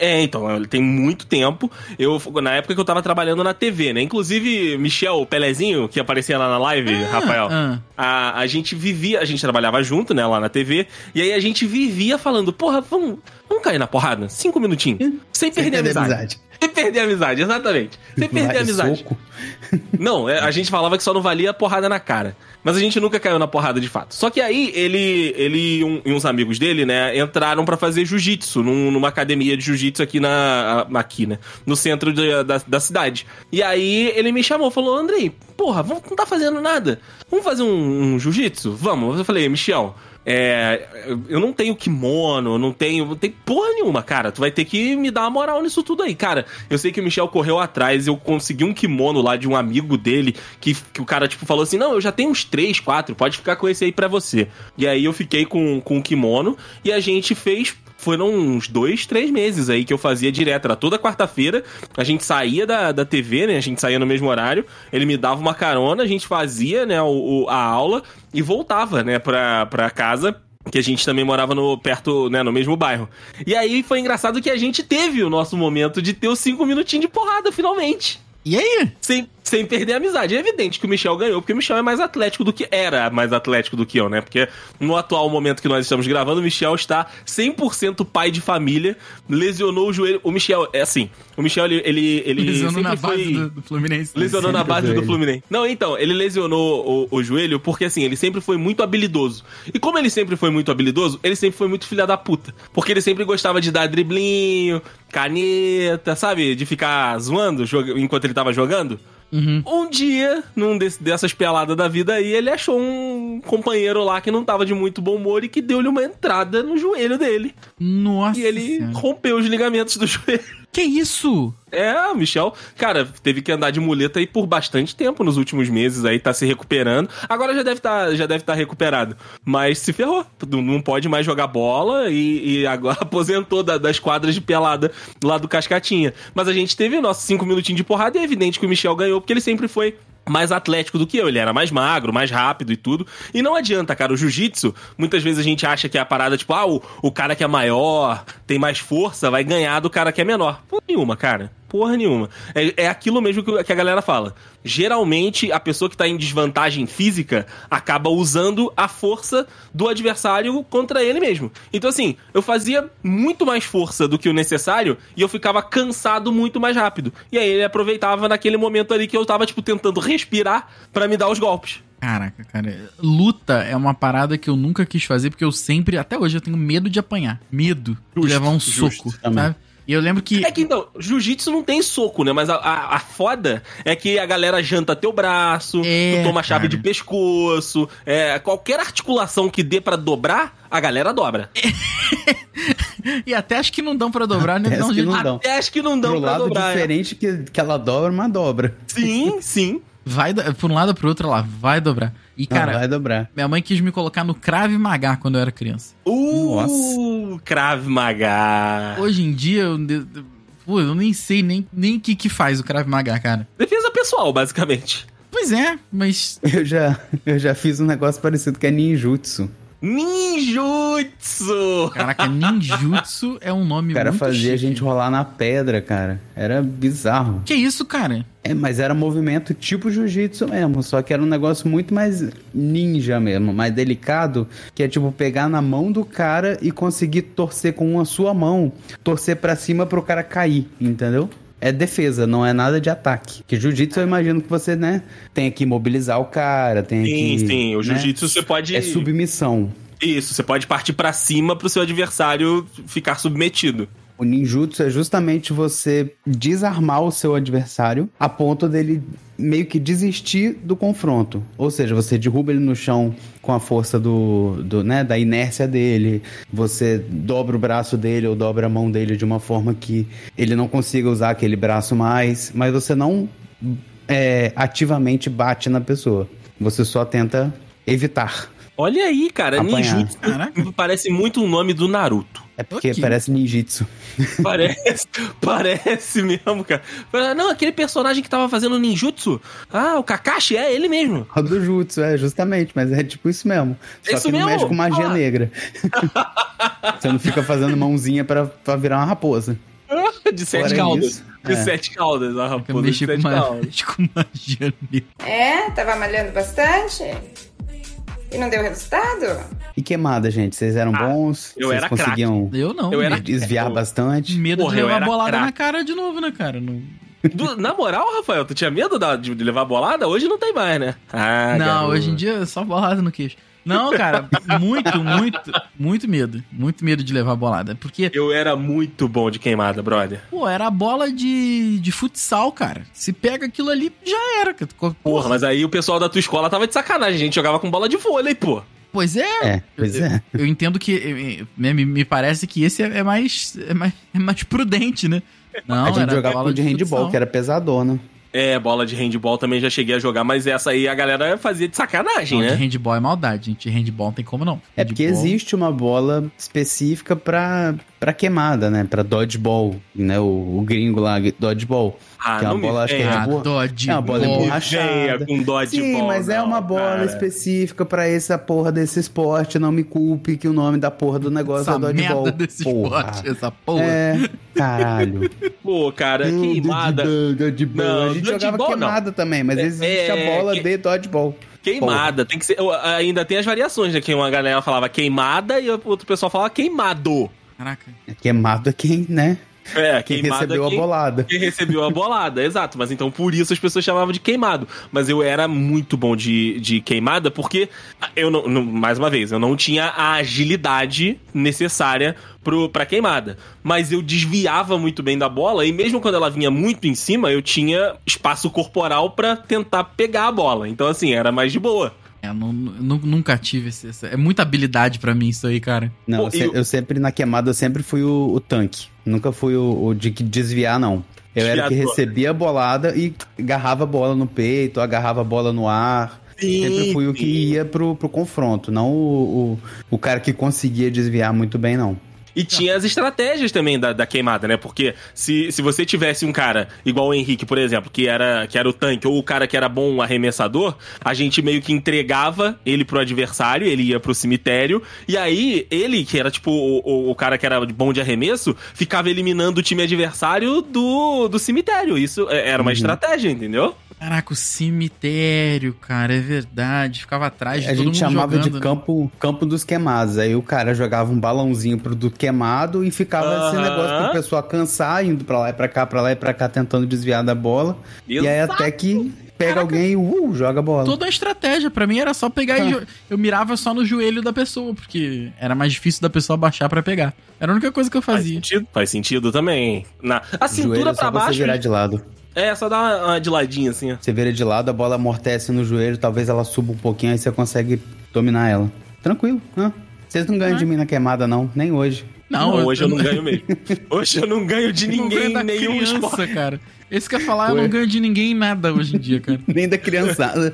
É, então, ele tem muito tempo. Eu, na época que eu tava trabalhando na TV, né? Inclusive, Michel, o Pelezinho, que aparecia lá na live, Rafael. ah. A, a gente vivia, a gente trabalhava junto, né, lá na TV, e aí a gente vivia falando, porra, vamos, vamos cair na porrada, cinco minutinhos, sem perder a perder a amizade. amizade. Sem perder a amizade, exatamente. Sem perder a amizade. soco. Não, é, a gente falava que só não valia a porrada na cara. Mas a gente nunca caiu na porrada de fato. Só que aí ele, ele um- e uns amigos dele, né, entraram pra fazer jiu-jitsu num- numa academia de jiu-jitsu aqui na aqui, né, no centro de- da, da cidade. E aí ele me chamou, falou: "Andrei, porra, não tá fazendo nada. Vamos fazer um, um jiu-jitsu? Vamos". Eu falei: "Michel, é, eu não tenho kimono, não tenho, não tem porra nenhuma, cara. Tu vai ter que me dar uma moral nisso tudo aí, cara. Eu sei que o Michel correu atrás, eu consegui um kimono lá de um amigo dele, que, que o cara, tipo, falou assim: não, eu já tenho uns três, quatro, pode ficar com esse aí pra você. E aí eu fiquei com, com o kimono e a gente fez. Foram uns dois, três meses aí que eu fazia direto. Era toda quarta-feira. A gente saía da, da TV, né? A gente saía no mesmo horário. Ele me dava uma carona, a gente fazia, né, o, o- a aula e voltava, né, pra, pra casa que a gente também morava no perto, né, no mesmo bairro. E aí foi engraçado que a gente teve o nosso momento de ter os cinco minutinhos de porrada, finalmente. E aí? Sem, sem perder a amizade. É evidente que o Michel ganhou, porque o Michel é mais atlético do que era mais atlético do que eu, né? Porque no atual momento que nós estamos gravando, o Michel está 100% pai de família, lesionou o joelho. O Michel, é assim, o Michel, ele, ele, ele Lesionou sempre na base foi... do, do Fluminense. Lesionou na base do. Fluminense. Não, então, ele lesionou o, o joelho porque, assim, ele sempre foi muito habilidoso. E como ele sempre foi muito habilidoso, ele sempre foi muito filha da puta. Porque ele sempre gostava de dar driblinho, caneta, sabe? De ficar zoando joga- enquanto ele tava jogando. Uhum. Um dia, num desse- dessas peladas da vida aí, ele achou um companheiro lá que não tava de muito bom humor e que deu-lhe uma entrada no joelho dele. Nossa. E ele Senhora. rompeu os ligamentos do joelho. Que isso? É, Michel, cara, teve que andar de muleta aí por bastante tempo nos últimos meses aí, tá se recuperando. Agora já deve tá, já deve estar recuperado. Mas se ferrou. Não não pode mais jogar bola e, e agora aposentou da- das quadras de pelada lá do Cascatinha. Mas a gente teve nossos cinco minutinhos de porrada e é evidente que o Michel ganhou, porque ele sempre foi mais atlético do que eu. Ele era mais magro, mais rápido e tudo. E não adianta, cara. O jiu-jitsu, muitas vezes a gente acha que é a parada, tipo, ah, o, o cara que é maior, tem mais força, vai ganhar do cara que é menor. Porra nenhuma, cara. Porra nenhuma. É, é aquilo mesmo que, que a galera fala. Geralmente, a pessoa que tá em desvantagem física acaba usando a força do adversário contra ele mesmo. Então, assim, eu fazia muito mais força do que o necessário e eu ficava cansado muito mais rápido. E aí ele aproveitava naquele momento ali que eu tava, tipo, tentando respirar pra me dar os golpes. Caraca, cara. Luta é uma parada que eu nunca quis fazer, porque eu sempre, até hoje, eu tenho medo de apanhar. Medo de Justo, levar um justo, soco, também. sabe? E eu lembro que. É que então, jiu-jitsu não tem soco, né? Mas a, a, a foda é que a galera janta teu braço, É, tu toma chave de pescoço, é, qualquer articulação que dê pra dobrar, a galera dobra. E até acho que não dão pra dobrar, né? Até acho que não dão. Até acho que não dão Pro pra lado dobrar. é. diferente que, que ela dobra, mas dobra. Sim, sim. Vai por um lado ou pro outro lá, vai dobrar. E, Não, cara, vai dobrar. minha mãe quis me colocar no Krav Maga quando eu era criança. Uh, Krav Maga. Hoje em dia, eu, eu, pô, eu nem sei nem o nem que, que faz o Krav Maga, cara. Defesa pessoal, basicamente. Pois é, mas. Eu já, eu já fiz um negócio parecido que é ninjutsu. Ninjutsu! Caraca, ninjutsu é um nome O cara muito fazia a chique. gente rolar na pedra, cara. Era bizarro. Que isso, cara? É, mas era movimento tipo jiu-jitsu mesmo, só que era um negócio muito mais ninja mesmo, mais delicado, que é tipo pegar na mão do cara e conseguir torcer com a sua mão, torcer pra cima pro cara cair, entendeu? É defesa, não é nada de ataque. Que jiu-jitsu eu imagino que você, né, tem que imobilizar o cara, tem Sim, que... sim. O né, jiu-jitsu você pode. É submissão. Isso, você pode partir pra cima pro seu adversário ficar submetido. O ninjutsu é justamente você desarmar o seu adversário a ponto dele meio que desistir do confronto. Ou seja, você derruba ele no chão com a força do, do né, da inércia dele, você dobra o braço dele ou dobra a mão dele de uma forma que ele não consiga usar aquele braço mais, mas você não é, ativamente bate na pessoa. Você só tenta evitar. Olha aí, cara, Apanhar. ninjutsu Caraca. parece muito o nome do Naruto. É porque Ok. parece ninjitsu. Parece, parece mesmo, cara. Não, aquele personagem que tava fazendo ninjutsu. Ah, o Kakashi é ele mesmo. O do jutsu, é, justamente, mas é tipo isso mesmo. Só Isso que não mesmo? mexe com magia Ah. negra. Você não fica fazendo mãozinha pra, pra virar uma raposa. De sete Fora caudas. isso, de é. sete caudas, a raposa de mexi com, com magia negra. É, tava malhando bastante. E não deu resultado? E queimada, gente? Vocês eram Ah, bons? eu Vocês era conseguiam Eu não. Eu era- desviar Eu- bastante? medo Porra, de eu levar bolada craque. na cara de novo, né, cara? Não, Do- na moral, Rafael, tu tinha medo da- de, de levar bolada? Hoje não tem mais, né? Ah, não garoto. hoje em dia é só bolada no queixo. Não, cara, muito, muito, muito medo. Muito medo de levar bolada. Porque, Eu era muito bom de queimada, brother. pô, era a bola de, de futsal, cara. Se pega aquilo ali, já era. cara. Porra, mas aí o pessoal da tua escola tava de sacanagem. A gente jogava com bola de vôlei, pô. Pois é. É, pois é. Eu entendo que. eh, eh, né, Me, me parece que esse é, é mais, é, mais, é mais prudente, né? Não, a gente era jogava bola com de handball, futsal. que era pesadona. É, bola de handball também já cheguei a jogar, mas essa aí a galera fazia de sacanagem, Não, né? de handball é maldade, gente. Handball não tem como não. É porque Handball- existe uma bola específica pra, pra queimada, né? Pra dodgeball, né? O, o gringo lá, dodgeball. Ah, que é não uma me bola, acho que é Ah, de borra- dodgeball. É uma bola de Venha borrachada. com dodgeball. Sim, mas é uma bola cara. específica pra essa porra desse esporte. Não me culpe que o nome da porra do negócio Essa é dodgeball. merda desse porra. esporte, essa porra. É, caralho. Pô, cara, queimada. Dodgeball, dodgeball. Não, a gente jogava dodgeball, não. queimada também, mas É, existe é, a bola que- de dodgeball. Queimada, tem que ser. eu- Ainda tem as variações, né? Que uma galera falava queimada e outro pessoal falava queimado. Caraca. Queimado é quem, né? É, Quem recebeu quem- a bolada. Quem recebeu a bolada, exato. Mas então por isso as pessoas chamavam de queimado. Mas eu era muito bom de, de queimada porque eu não, não- mais uma vez, eu não tinha a agilidade necessária pro, pra queimada. Mas eu desviava muito bem da bola e mesmo quando ela vinha muito em cima, eu tinha espaço corporal pra tentar pegar a bola. Então assim, era mais de boa. É, eu não- nu- nunca tive esse, essa- É muita habilidade pra mim isso aí, cara. Não, Pô, eu, se- eu- eu sempre na queimada eu sempre fui o, o tanque. Nunca fui o, o de que desviar, não. Eu era o que Desviador. recebia a bolada e agarrava a bola no peito, agarrava a bola no ar. Sempre fui o que ia pro, pro confronto, não o, o, o cara que conseguia desviar muito bem, não. E tinha as estratégias também da, da queimada, né? Porque se, se você tivesse um cara igual o Henrique, por exemplo, que era, que era o tanque, ou o cara que era bom arremessador, a gente meio que entregava ele pro adversário, ele ia pro cemitério, e aí ele, que era tipo o, o, o cara que era bom de arremesso, ficava eliminando o time adversário do, do cemitério. Isso é- era uma Uhum. estratégia, entendeu? Caraca, o cemitério, cara, é verdade. Ficava atrás de A todo gente chamava jogando, de né? campo, campo dos queimados. Aí o cara jogava um balãozinho pro do queimado e ficava esse negócio pro pessoal cansar, indo pra lá e pra cá, pra lá e pra cá, tentando desviar da bola. E aí Exato. até que pega alguém e uh, joga a bola. Toda a estratégia, pra mim era só pegar e Ah. eu mirava só no joelho da pessoa, porque era mais difícil da pessoa baixar pra pegar. Era a única coisa que eu Faz fazia. sentido, faz sentido também. Na, a Joelho cintura é só pra você baixo. virar de lado. É, só dar uma, uma de ladinho assim, ó. Você vira de lado, a bola amortece no joelho, talvez ela suba um pouquinho, aí você consegue dominar ela. Tranquilo, hã? Vocês não ganham de mim na queimada, não, nem hoje. Não, eu- hoje eu, não ganho mesmo. Hoje eu não ganho de eu não ganho ninguém, da nenhum criança, esporte. cara. Esse que eu falar, eu não ganho de ninguém em nada hoje em dia, cara. Nem da criançada.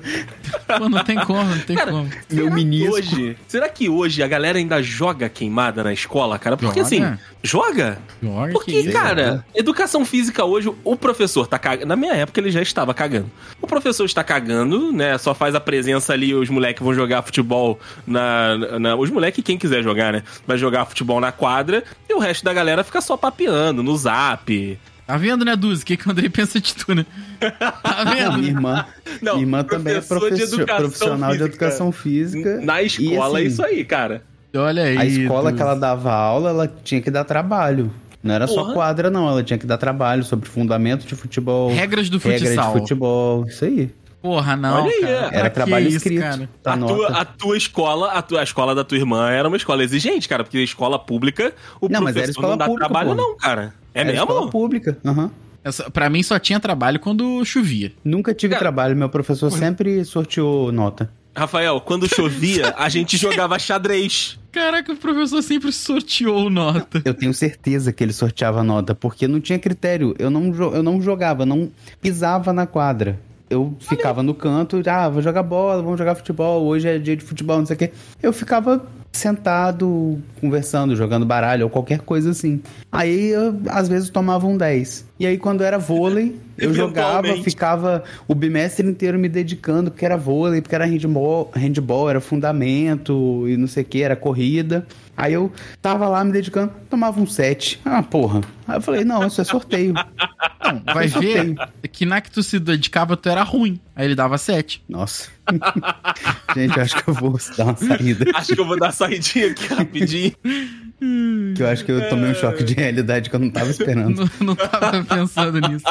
Pô, não tem como, não tem Cara, como. Meu menisco. Hoje, será que hoje a galera ainda joga queimada na escola, cara? Porque Joga. assim, joga? Joga Porque, cara, educação física hoje, o professor tá cagando. Na minha época ele já estava cagando. O professor está cagando, né? Só faz a presença ali, os moleques vão jogar futebol na. na- os moleques, quem quiser jogar, né? Vai jogar futebol na quadra e o resto da galera fica só papeando no zap. Tá vendo, né, Duzi? O que, que o Andrei pensa de tu, né? Tá Não, vendo? minha irmã, Não, minha irmã também é professor de profissional de física. educação física. Na escola é assim, isso aí, cara. Olha aí. A escola Duzi. que ela dava aula, ela tinha que dar trabalho. Não era só Porra. quadra, não. Ela tinha que dar trabalho sobre fundamento de futebol. Regras do Regra futsal. de futebol. Isso aí. Porra, não, Olha aí, cara. é. Pra Era que trabalho isso, escrito. cara? Tá a, tua, a tua escola, a, tua, a escola da tua irmã era uma escola exigente, cara, porque a escola pública, o Não, mas professor era escola não dá pública, trabalho, pô. não, cara. É Era escola mesmo? pública. Aham. Essa- Pra mim só tinha trabalho quando chovia. Nunca tive Cara- trabalho. Meu professor sempre sorteou nota. Rafael, quando chovia, a gente jogava xadrez. Caraca, o professor sempre sorteou nota. Eu tenho certeza que ele sorteava nota, porque não tinha critério. Eu não, eu não jogava, não pisava na quadra. Eu ficava no canto, ah, vou jogar bola, vamos jogar futebol, hoje é dia de futebol, não sei o quê. Eu ficava sentado, conversando, jogando baralho ou qualquer coisa assim. Aí, eu, às vezes, tomava um 10. E aí, quando era vôlei, eu jogava, ficava o bimestre inteiro me dedicando, porque era vôlei, porque era handball, handball era fundamento e não sei o que, era corrida. Aí eu tava lá me dedicando, tomava um 7. Ah, porra. Aí eu falei, não, isso é sorteio. Não, vai Eu ver. Que na que tu se dedicava tu era ruim. Aí ele dava 7. Nossa. Gente, acho que eu vou dar uma saída. Acho que eu vou dar saidinha aqui rapidinho. Que eu acho que eu tomei um choque de realidade que eu não tava esperando. Não, não tava pensando nisso.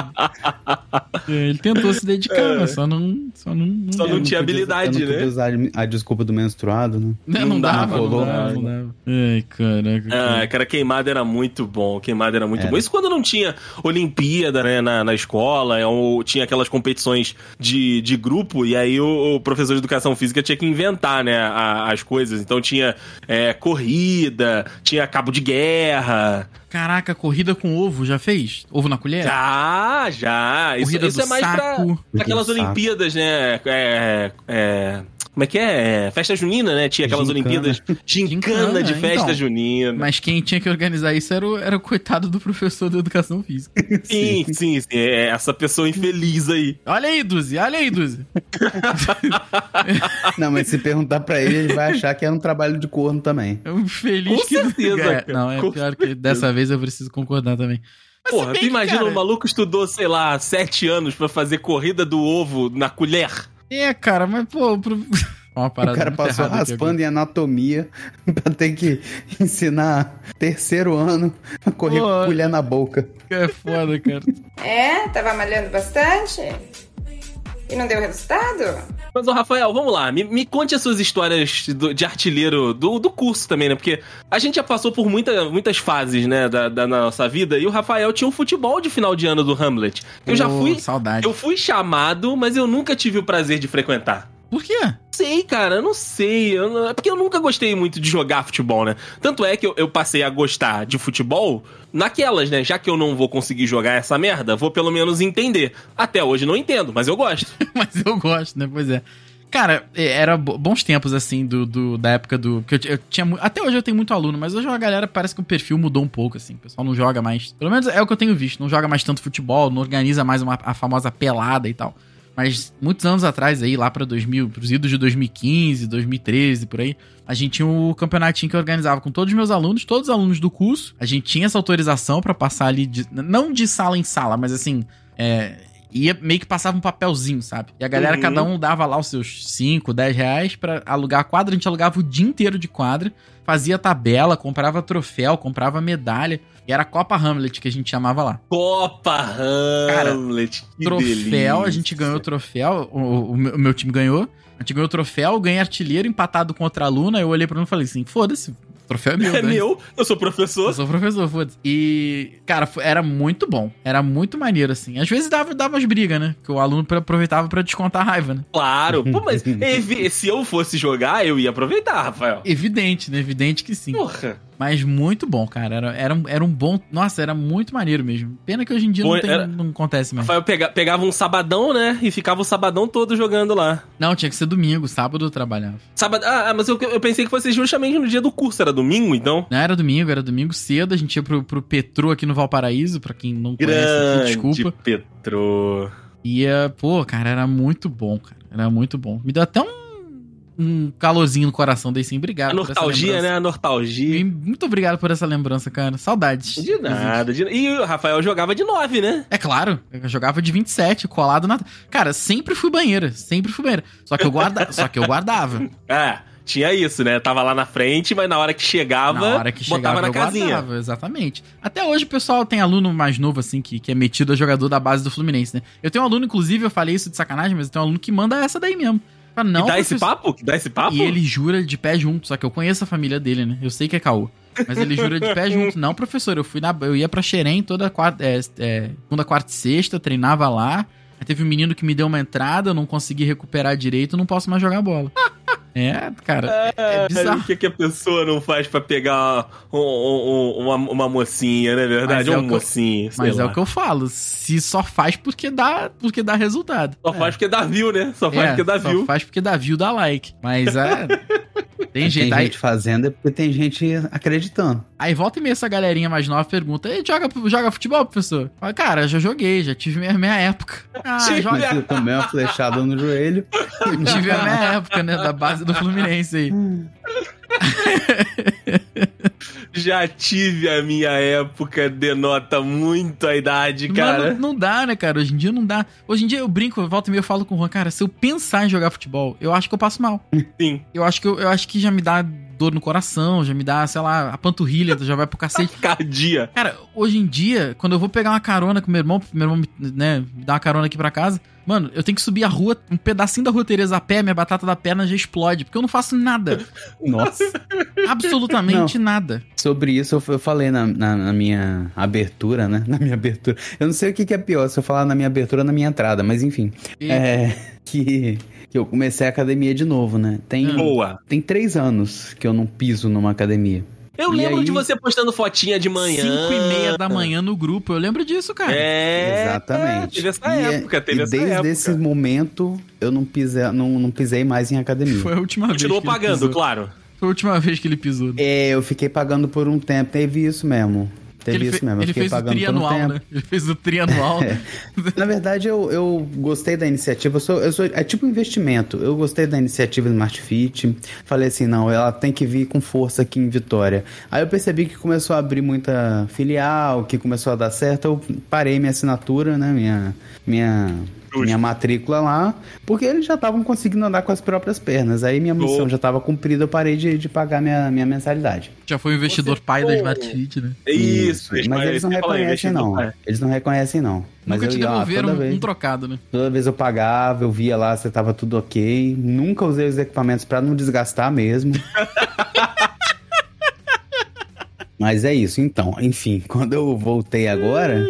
É, Ele tentou se dedicar, mas só não. Só não, não, Só não tinha podia- habilidade, não né? podia usar a desculpa do menstruado, né? Não, não não dava, dava, não dava, não dava. Ai, caraca. Ah, cara, queimada era muito bom. Queimada era muito Era. bom. Isso quando não tinha Olimpíada, né, na, na escola, ou tinha aquelas competições de, de grupo, e aí o, o professor de educação física tinha que inventar, né, a- as coisas. Então tinha é, corrida, tinha cabo de guerra. Caraca, corrida com ovo, já fez? Ovo na colher? Já, já. Isso, Corrida isso do é mais pra, saco. pra aquelas do saco. Olimpíadas, né? É, é, Como é que é? Festa junina, né? Tinha aquelas Gincana. Olimpíadas. Gincana de Gincana, festa então. junina. Mas quem tinha que organizar isso era o, era o coitado do professor de educação física. Sim, sim, sim. É essa pessoa infeliz aí. Olha aí, Duzi, olha aí, Duzi. Não, mas se perguntar pra ele, ele vai achar que é um trabalho de corno também. É um feliz Com que. certeza, É, cara, não, é com pior que dessa vez eu preciso concordar também. Mas Porra, tu imagina cara, o maluco estudou, sei lá, sete anos pra fazer corrida do ovo na colher. É, cara, mas pô. Pro... Uma O cara passou raspando em anatomia pra ter que ensinar terceiro ano a correr Pô. com colher na boca. É foda, cara. É, tava malhando bastante. E não deu resultado? Mas, ô Rafael, vamos lá, me, me conte as suas histórias do- de artilheiro do, do curso também, né? Porque a gente já passou por muita, muitas fases, né, da, da nossa vida, e o Rafael tinha um futebol de final de ano do Hamlet. Eu já Pô, fui. Saudade. Eu fui chamado, mas eu nunca tive o prazer de frequentar. Por quê? Sei, cara, eu não sei. Eu não- É porque eu nunca gostei muito de jogar futebol, né? Tanto é que eu, eu passei a gostar de futebol naquelas, né? Já que eu não vou conseguir jogar essa merda, vou pelo menos entender. Até hoje não entendo, mas eu gosto. Mas eu gosto, né? Pois é. Cara, é, era bo- bons tempos, assim, do, do- da época do. Que eu, eu tinha, até hoje eu tenho muito aluno, mas hoje a galera parece que o perfil mudou um pouco, assim. O pessoal não joga mais. Pelo menos é o que eu tenho visto. Não joga mais tanto futebol, não organiza mais uma, a famosa pelada e tal. Mas muitos anos atrás, aí, lá pra 2000, pros idos de 2015, 2013, por aí, a gente tinha o campeonatinho que eu organizava com todos os meus alunos, todos os alunos do curso. A gente tinha essa autorização pra passar ali, de, não de sala em sala, mas assim, é, ia meio que passava um papelzinho, sabe? E a galera, Uhum. cada um dava lá os seus 5, 10 reais pra alugar a quadra. A gente alugava o dia inteiro de quadra, fazia tabela, comprava troféu, comprava medalha. E era a Copa Hamlet que a gente chamava lá. Copa Cara, Hamlet, que troféu, delícia. a gente ganhou o troféu, o, o meu- o meu time ganhou. A gente ganhou o troféu, ganhei artilheiro empatado com outra aluna. Eu olhei pra ela e falei assim: foda-se, troféu é meu. É né? meu, eu sou Eu professor. sou professor, foda-se. E, cara, era muito bom. Era muito maneiro, assim. Às vezes dava, dava as brigas, né? Que o aluno aproveitava pra descontar a raiva, né? Claro. Pô, mas se eu fosse jogar, eu ia aproveitar, Rafael. Evidente, né? Evidente que sim. Porra. Mas muito bom, cara. Era, era, um, era um bom. Nossa, era muito maneiro mesmo. Pena que hoje em dia Pô, não, tem- era- não acontece mais. Rafael pega- pegava um sabadão, né? E ficava o sabadão todo jogando lá. Não, tinha que ser domingo, sábado eu trabalhava. Sábado. Ah, ah, mas eu, eu pensei que fosse justamente no dia do curso. Era domingo, então? Não era domingo, era domingo cedo. A gente ia pro, pro Petro aqui no Valparaíso, pra quem não conhece Grande desculpa. Petro. Ia, pô, cara, era muito bom, cara. Era muito bom. Me deu até um, um calorzinho no coração, dei sim. Obrigado. A por essa nostalgia, né? A nostalgia. E Muito obrigado por essa lembrança, cara. Saudades. De nada. de- E o Rafael jogava de 9, né? É claro, eu jogava de 27, colado na. Cara, sempre fui banheira, sempre fui banheira. Só que eu, guarda... Só que eu guardava. Ah, tinha isso, né? Tava lá na frente, mas na hora que chegava, Na hora que botava chegava, na eu casinha. guardava, exatamente. Até hoje o pessoal tem aluno mais novo, assim, que, que é metido a jogador da base do Fluminense, né? Eu tenho um aluno, inclusive, eu falei isso de sacanagem, mas eu tenho um aluno que manda essa daí mesmo. Fala, não, e dá esse professor- papo? Que dá esse papo? E ele jura de pé junto, só que eu conheço a família dele, né? Eu sei que é caô. Mas ele jura de pé junto. Não, professor, eu fui na. Eu ia pra Xerém toda quarta, é, é, segunda, quarta e sexta, treinava lá. Aí teve um menino que me deu uma entrada, eu não consegui recuperar direito, não posso mais jogar bola. É, cara, é, é O bizarro. que, que a pessoa não faz pra pegar um- um- um- uma, uma mocinha, não é verdade? Mas é o um que eu- mocinho, Mas é lá. o que eu falo, se só faz porque dá, porque dá resultado. Só faz porque dá view, né? Só faz É, porque dá só view. faz porque dá view, dá like. Mas é. Tem Tem jeito. Aí, gente fazendo é porque tem gente acreditando. Aí volta e meia essa galerinha mais nova pergunta: Ei, joga, joga futebol, professor? Fala, cara, já joguei, já tive minha, minha época. Ah, joga. Mas eu tomei uma flechada no joelho. Tive a minha época, né? Da base do Fluminense aí. Já tive a minha época, denota muito a idade, cara. Mano, não dá, né, cara? Hoje em dia não dá. Hoje em dia eu brinco, eu volto e meia eu falo com o Juan, cara, se eu pensar em jogar futebol, eu acho que eu passo mal. Sim. Eu acho que, eu, eu acho que já me dá dor no coração, já me dá, sei lá, a panturrilha já vai pro cacete. Cardia. Cara, hoje em dia, quando eu vou pegar uma carona com meu irmão, meu irmão, me- né, me dá uma carona aqui pra casa, mano, eu tenho que subir a rua, um pedacinho da rua Teresa a pé, minha batata da perna já explode, porque eu não faço nada. Nossa. Absolutamente nada. Sobre isso eu, eu falei na, na- na minha abertura, né? Na minha abertura. Eu não sei o que, que é pior, se eu falar na minha abertura ou na minha entrada, mas enfim. E- É. Que, que eu comecei a academia de novo, né? Tem, Hum. Boa. tem três anos que eu não piso numa academia. Eu E lembro aí- de você postando fotinha de manhã. 5 e meia da manhã no grupo. Eu lembro disso, cara. É. Exatamente. Teve essa E é- época, teve e essa desde época. esse momento, eu não pisei, não, não pisei mais em academia. Foi a última Continuou vez. que ele pagando, pisou. claro. Foi a última vez que ele pisou. É, eu fiquei pagando por um tempo. Teve isso mesmo. Teve ele isso mesmo. Eu ele fez o trianual, né? Ele fez o trianual. Na verdade, eu, eu gostei da iniciativa. Eu sou, eu sou, é tipo um investimento. Eu gostei da iniciativa do Smart Fit. Falei assim, não, ela tem que vir com força aqui em Vitória. Aí eu percebi que começou a abrir muita filial, que começou a dar certo. Eu parei minha assinatura, né? Minha, minha. Minha matrícula lá. Porque eles já estavam conseguindo andar com as próprias pernas. Aí minha missão Boa. já estava cumprida. Eu parei de, de pagar minha, minha mensalidade. Já foi o investidor Você pai da foi- Smart Fit, né? Isso, Mas eles não isso reconhecem, não. pai. Eles não reconhecem, não. Mas Nunca eu te ia devolveram toda um, vez. um trocado, né? Toda vez eu pagava, eu via lá se tava tudo ok. Nunca usei os equipamentos pra não desgastar mesmo. Mas é isso, então. Enfim, quando eu voltei agora,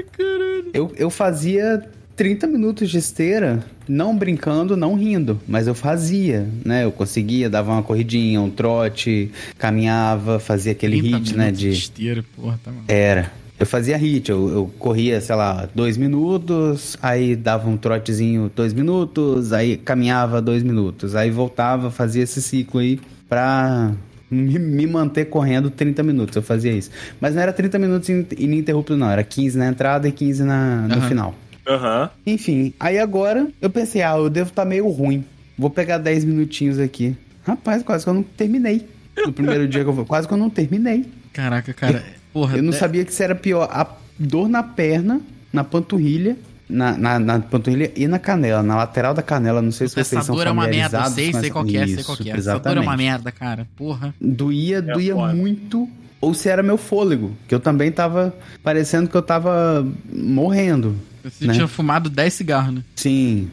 eu, eu fazia 30 minutos de esteira, não brincando, não rindo, mas eu fazia, né? Eu conseguia, dava uma corridinha, um trote, caminhava, fazia aquele 30 hit, né? minutos De, esteira, porra, tá maluco. era. Eu fazia hit, eu, eu corria, sei lá, dois minutos, aí dava um trotezinho dois minutos, aí caminhava dois minutos, aí voltava, fazia esse ciclo aí pra me, me manter correndo 30 minutos, eu fazia isso. Mas não era 30 minutos in- ininterrupto não, era 15 na entrada e 15 na, no Aham. final. Aham. Enfim, aí agora eu pensei, ah, eu devo estar meio ruim, vou pegar 10 minutinhos aqui. Rapaz, quase que eu não terminei. No primeiro dia que eu vou, quase que eu não terminei. Caraca, cara. Porra, Eu não é- sabia que isso era pior. A dor na perna, na panturrilha, na, na, na panturrilha e na canela, na lateral da canela. Não sei se vocês Essa são dor é uma merda, eu familiarizados sei, com sei qual que é, sei Isso, qual que é. Essa dor é uma merda, cara. Porra. Doía, doía foda. muito. Ou se era meu fôlego, que eu também tava parecendo que eu tava morrendo. Você Né? tinha fumado 10 cigarros, né? Sim.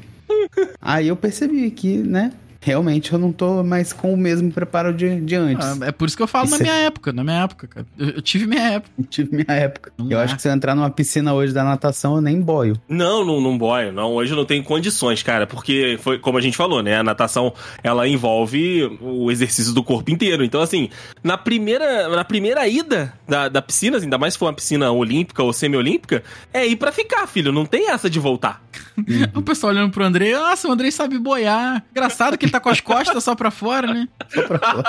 Aí eu percebi que, né? Realmente eu não tô mais com o mesmo preparo de, de antes. Ah, é por isso que eu falo Isso na é- minha época, na minha época, cara. Eu, eu tive minha época. Tive minha época. Não eu dá. acho que se eu entrar numa piscina hoje da natação, eu nem boio. Não, não, não boio, não. Hoje eu não tenho condições, cara, porque foi como a gente falou, né? A natação ela envolve o exercício do corpo inteiro. Então, assim, na primeira, na primeira ida da, da piscina, assim, ainda mais se for uma piscina olímpica ou semi-olímpica, é ir pra ficar, filho. Não tem essa de voltar. O pessoal olhando pro Andrei, nossa, o Andrei sabe boiar. Engraçado que ele tá com as costas só pra fora, né? Só pra fora.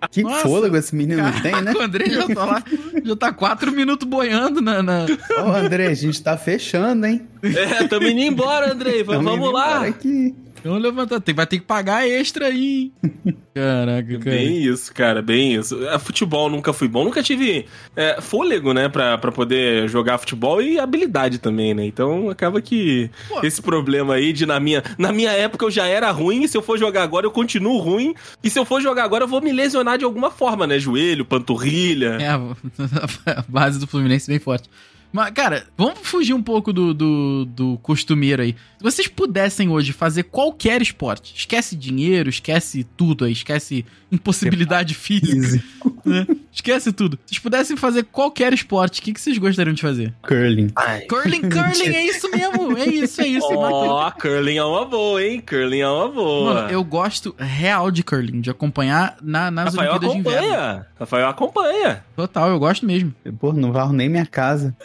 que Nossa, fôlego esse menino tem, né? Caraca, O Andrei já tá lá, já tá quatro minutos boiando na. na- Ô, André, a gente tá fechando, hein? É, tamo indo embora, Andrei. Tamo Vamos indo lá. embora Aqui. Então tem, vai ter que pagar extra aí. Caraca, cara. Bem isso, cara, bem isso. É, futebol nunca fui bom, nunca tive é, fôlego, né, pra, pra poder jogar futebol e habilidade também, né? Então acaba que Pô. esse problema aí de na minha, na minha época eu já era ruim, se eu for jogar agora eu continuo ruim, e se eu for jogar agora eu vou me lesionar de alguma forma, né? Joelho, panturrilha. É, a base do Fluminense bem forte. Mas, cara, vamos fugir um pouco do, do, do costumeiro aí. Se vocês pudessem hoje fazer qualquer esporte, esquece dinheiro, esquece tudo aí, esquece impossibilidade física, né? esquece tudo. Se vocês pudessem fazer qualquer esporte, o que, que vocês gostariam de fazer? Curling. Ai. Curling, curling, é isso mesmo, é isso, é isso. Ó, curling é uma boa, hein? Curling é uma boa. Mano, eu gosto real de curling, de acompanhar na, nas Rafael Olimpíadas de Inverno. acompanha. Rafael acompanha. Total, eu gosto mesmo. Pô, não varro nem minha casa.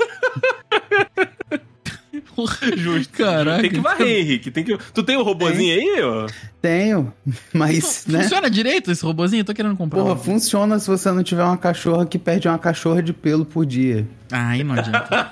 Justo. Caraca. Tem que varrer, Henrique. Tem que... Tu tem o robozinho aí, ó? Tenho, mas, né? Funciona direito esse robozinho? Eu tô querendo comprar. Porra, um. funciona se você não tiver uma cachorra que perde uma cachorra de pelo por dia. Ah, aí não adianta.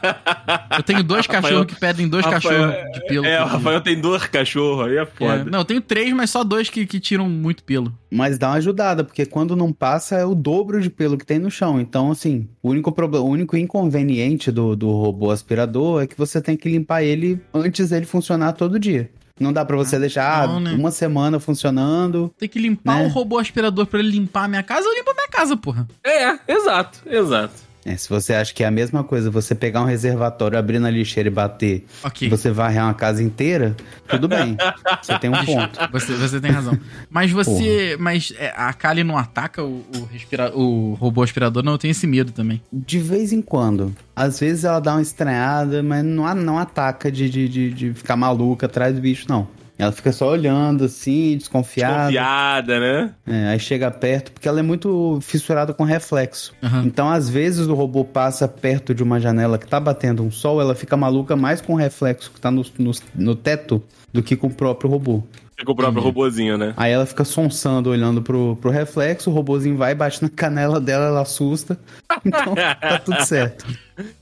Eu tenho dois cachorros que pedem dois cachorros de pelo. É, o por dia. Rafael tem dois cachorros, aí é É, foda. não, eu tenho três, mas só dois que, que tiram muito pelo. Mas dá uma ajudada, porque quando não passa é o dobro de pelo que tem no chão. Então, assim, o único problema, o único inconveniente do, do robô aspirador é que você tem que limpar ele antes dele funcionar todo dia. Não dá pra você deixar não, ah, né? uma semana funcionando. Tem que limpar Né? o robô aspirador pra ele limpar a minha casa, eu limpo a minha casa, porra. É, exato, exato. É, se você acha que é a mesma coisa, você pegar um reservatório, abrir na lixeira e bater, Ok. e você varrer uma casa inteira, tudo bem. Você tem um ponto. Você, você tem razão. Mas você. Mas é, a Kali não ataca o, o, respira- o robô aspirador, não, eu tenho esse medo também. De vez em quando. Às vezes ela dá uma estranhada, mas não, não ataca de, de, de, de ficar maluca atrás do bicho, não. Ela fica só olhando assim, desconfiada. Confiada, né? É, aí chega perto, porque ela é muito fissurada com reflexo. Aham. Então, às vezes, o robô passa perto de uma janela que tá batendo um sol, ela fica maluca mais com o reflexo que tá no, no, no teto do que com o próprio robô. Fica o próprio robozinho, né? Aí ela fica sonsando, olhando pro, pro reflexo, o robozinho vai, bate na canela dela, ela assusta. Então, tá tudo certo.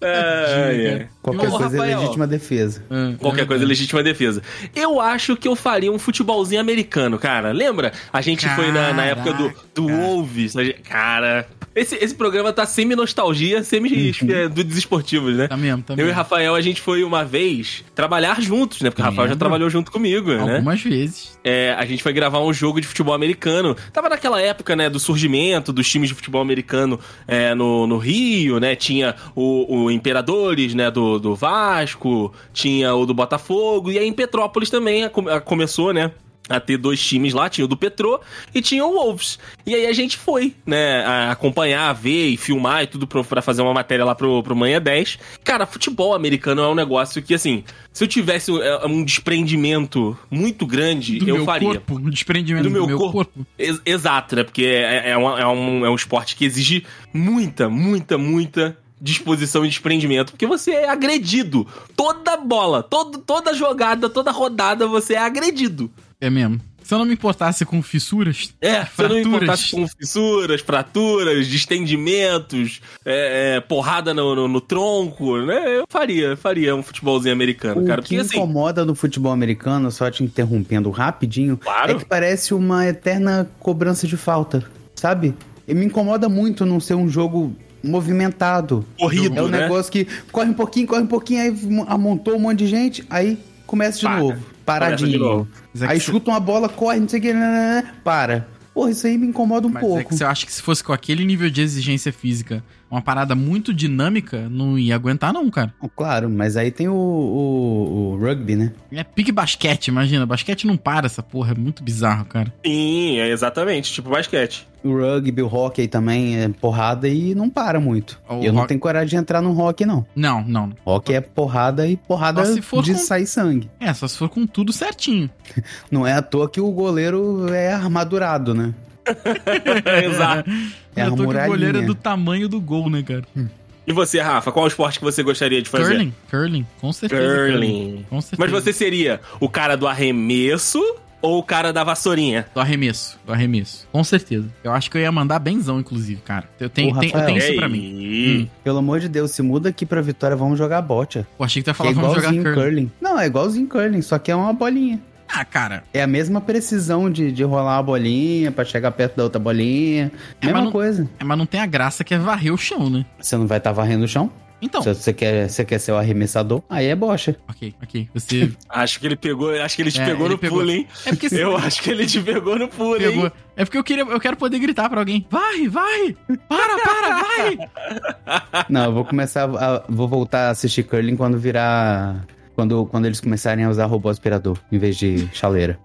É, é. Qualquer Ô, coisa é Rafael. legítima defesa. Ah, Qualquer coisa é legítima defesa. Eu acho que eu faria um futebolzinho americano, cara. Lembra? A gente foi na, na época do, do Caraca. Wolves. Cara, esse, esse programa tá semi-nostalgia, semi do desesportivos, né? Tá mesmo, tá Eu e mesmo. Rafael, a gente foi uma vez trabalhar juntos, né? Porque o Rafael já trabalhou junto comigo, né? Algumas vezes. É, a gente foi gravar um jogo de futebol americano. Tava naquela época, né, do surgimento dos times de futebol americano é, no, no Rio, né? Tinha o, o Imperadores, né, do, do Vasco, tinha o do Botafogo, e aí em Petrópolis também a- a- começou, né? A ter dois times lá, tinha o do Petrô e tinha o Wolves. E aí a gente foi, né, acompanhar, ver e filmar e tudo pra fazer uma matéria lá pro, pro Manhã 10. Cara, futebol americano é um negócio que, assim, se eu tivesse é, um desprendimento muito grande, Do eu meu faria. corpo, um desprendimento Do meu corpo. Ex- exato, né? Porque é, é, um, é, um, é um esporte que exige muita, muita, muita disposição e desprendimento. Porque você é agredido. Toda bola, todo, toda jogada, toda rodada, você é agredido. É mesmo. Se eu não me importasse com fissuras, É, se eu não me Fraturas. importasse com fissuras, fraturas, distendimentos, é, é, porrada no, no- no tronco, né? Eu faria, faria um futebolzinho americano, O cara. que Porque assim. incomoda no futebol americano, só te interrompendo rapidinho, Claro. é que parece uma eterna cobrança de falta, sabe? E me incomoda muito não ser um jogo movimentado. Corrido, É um né? negócio que corre um pouquinho, corre um pouquinho, aí amontou um monte de gente, aí começa de Para. novo, paradinho. de novo. É Aí se- chuta uma bola, corre, não sei o que, para. Porra, isso aí me incomoda um Mas pouco. é que você acha que se fosse com aquele nível de exigência física, uma parada muito dinâmica, não ia aguentar não, cara. Claro, mas aí tem o, o- o rugby, né? É pique basquete, imagina. Basquete não para essa porra, é muito bizarro, cara. Sim, é exatamente, tipo basquete. O rugby, o hockey também é porrada e não para muito. O eu não rock- tenho coragem de entrar no hockey, não. Não, não. Hockey é porrada e porrada Só se for de com- sair sangue. É, só se for com tudo certinho. Não é à toa que o goleiro é armadurado, né? Exato. É a eu tô é do tamanho do gol, né, cara? E você, Rafa, qual o esporte que você gostaria de fazer? Curling, curling, com certeza. Curling. Com certeza. Mas você seria o cara do arremesso ou o cara da vassourinha? Do arremesso, do arremesso. Com certeza. Eu acho que eu ia mandar benzão, inclusive, cara. Eu tenho, Ô, tem- eu Rafael. tenho isso pra mim. Hum. Pelo amor de Deus, se muda aqui pra Vitória, vamos jogar bote. Pô, achei que tu ia Que falar, é vamos jogar curling. curling. Não, é igualzinho curling, só que é uma bolinha. Ah, cara. É a mesma precisão de, de rolar a bolinha pra chegar perto da outra bolinha. É, Mesma mas não- coisa. é, mas não tem a graça que é varrer o chão, né? Você não vai estar varrendo o chão? Então. Se você quer, você quer ser o arremessador, aí é bocha. Ok, ok. Você Acho que ele pegou, acho que ele te É, pegou ele no pegou. pulo, hein? É porque se- Eu acho que ele te pegou no pulo, pegou. hein? É porque eu queria, eu quero poder gritar pra alguém. Vai, vai! Para, para, vai! Não, eu vou começar a, vou voltar a assistir curling quando virar quando, quando eles começarem a usar robô aspirador em vez de chaleira.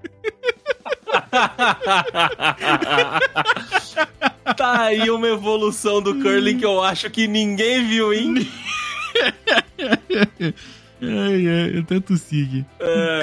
tá aí uma evolução do curling que eu acho que ninguém viu, hein? Ai, ai, eu até tossi.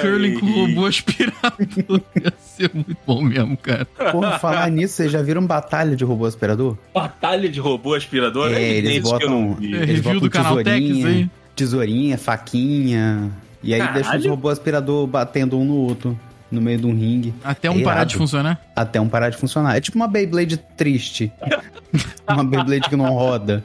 Curling com robô aspirador. Ia ser muito bom mesmo, cara. Porra, falar nisso, vocês já viram batalha de robô aspirador? Batalha de robô aspirador? É, eles eu não botam- vi. É, Eles review botam do canal isso aí. Tesourinha, faquinha. E aí Caralho. deixa os robôs aspirador batendo um no outro, no meio de um ringue. Até um É parar de funcionar. Até um parar de funcionar. É tipo uma Beyblade triste. uma Beyblade que não roda.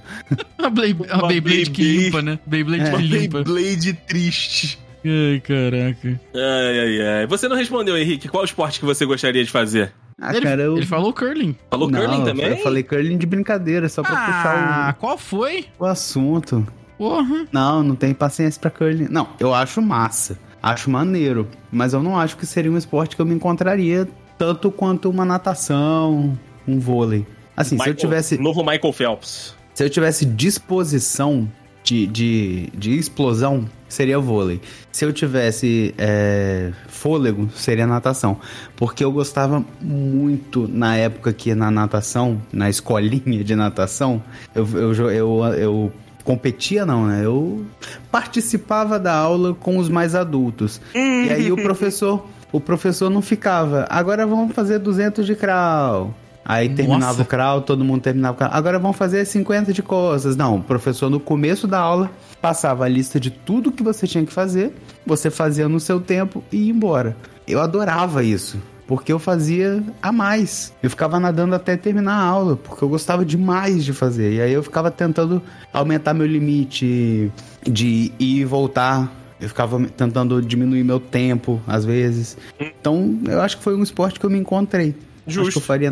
A, Blade, a Uma Beyblade que Beyblade. limpa, né? Beyblade É. que limpa. Beyblade triste. Ai, caraca. Ai, ai, ai. Você não respondeu, Henrique. Qual esporte que você gostaria de fazer? Ah, ele, cara, eu... ele falou curling. Falou não, curling também? Eu falei curling de brincadeira, só pra Ah, puxar qual foi? o, o assunto. Porra. Não, não tenho paciência pra curling. Não, eu acho massa. Acho maneiro. Mas eu não acho que seria um esporte que eu me encontraria tanto quanto uma natação, um vôlei. Assim, se eu Michael- tivesse. Novo Michael Phelps. Se eu tivesse disposição de, de, de explosão, seria vôlei. Se eu tivesse é, fôlego, seria natação. Porque eu gostava muito na época que na natação, na escolinha de natação, eu, eu, eu, eu competia não, né? Eu participava da aula com os mais adultos. E aí o professor. o professor não ficava. Agora vamos fazer 200 de crawl. Aí terminava Nossa. o crawl, todo mundo terminava o crawl. Agora vamos fazer 50 de coisas. Não, o professor no começo da aula passava a lista de tudo que você tinha que fazer, você fazia no seu tempo e ia embora. Eu adorava isso. Porque eu fazia a mais. Eu ficava nadando até terminar a aula, porque eu gostava demais de fazer. E aí eu ficava tentando aumentar meu limite de ir e voltar. Eu ficava tentando diminuir meu tempo, às vezes. Então, eu acho que foi um esporte que eu me encontrei. acho Justo, que eu faria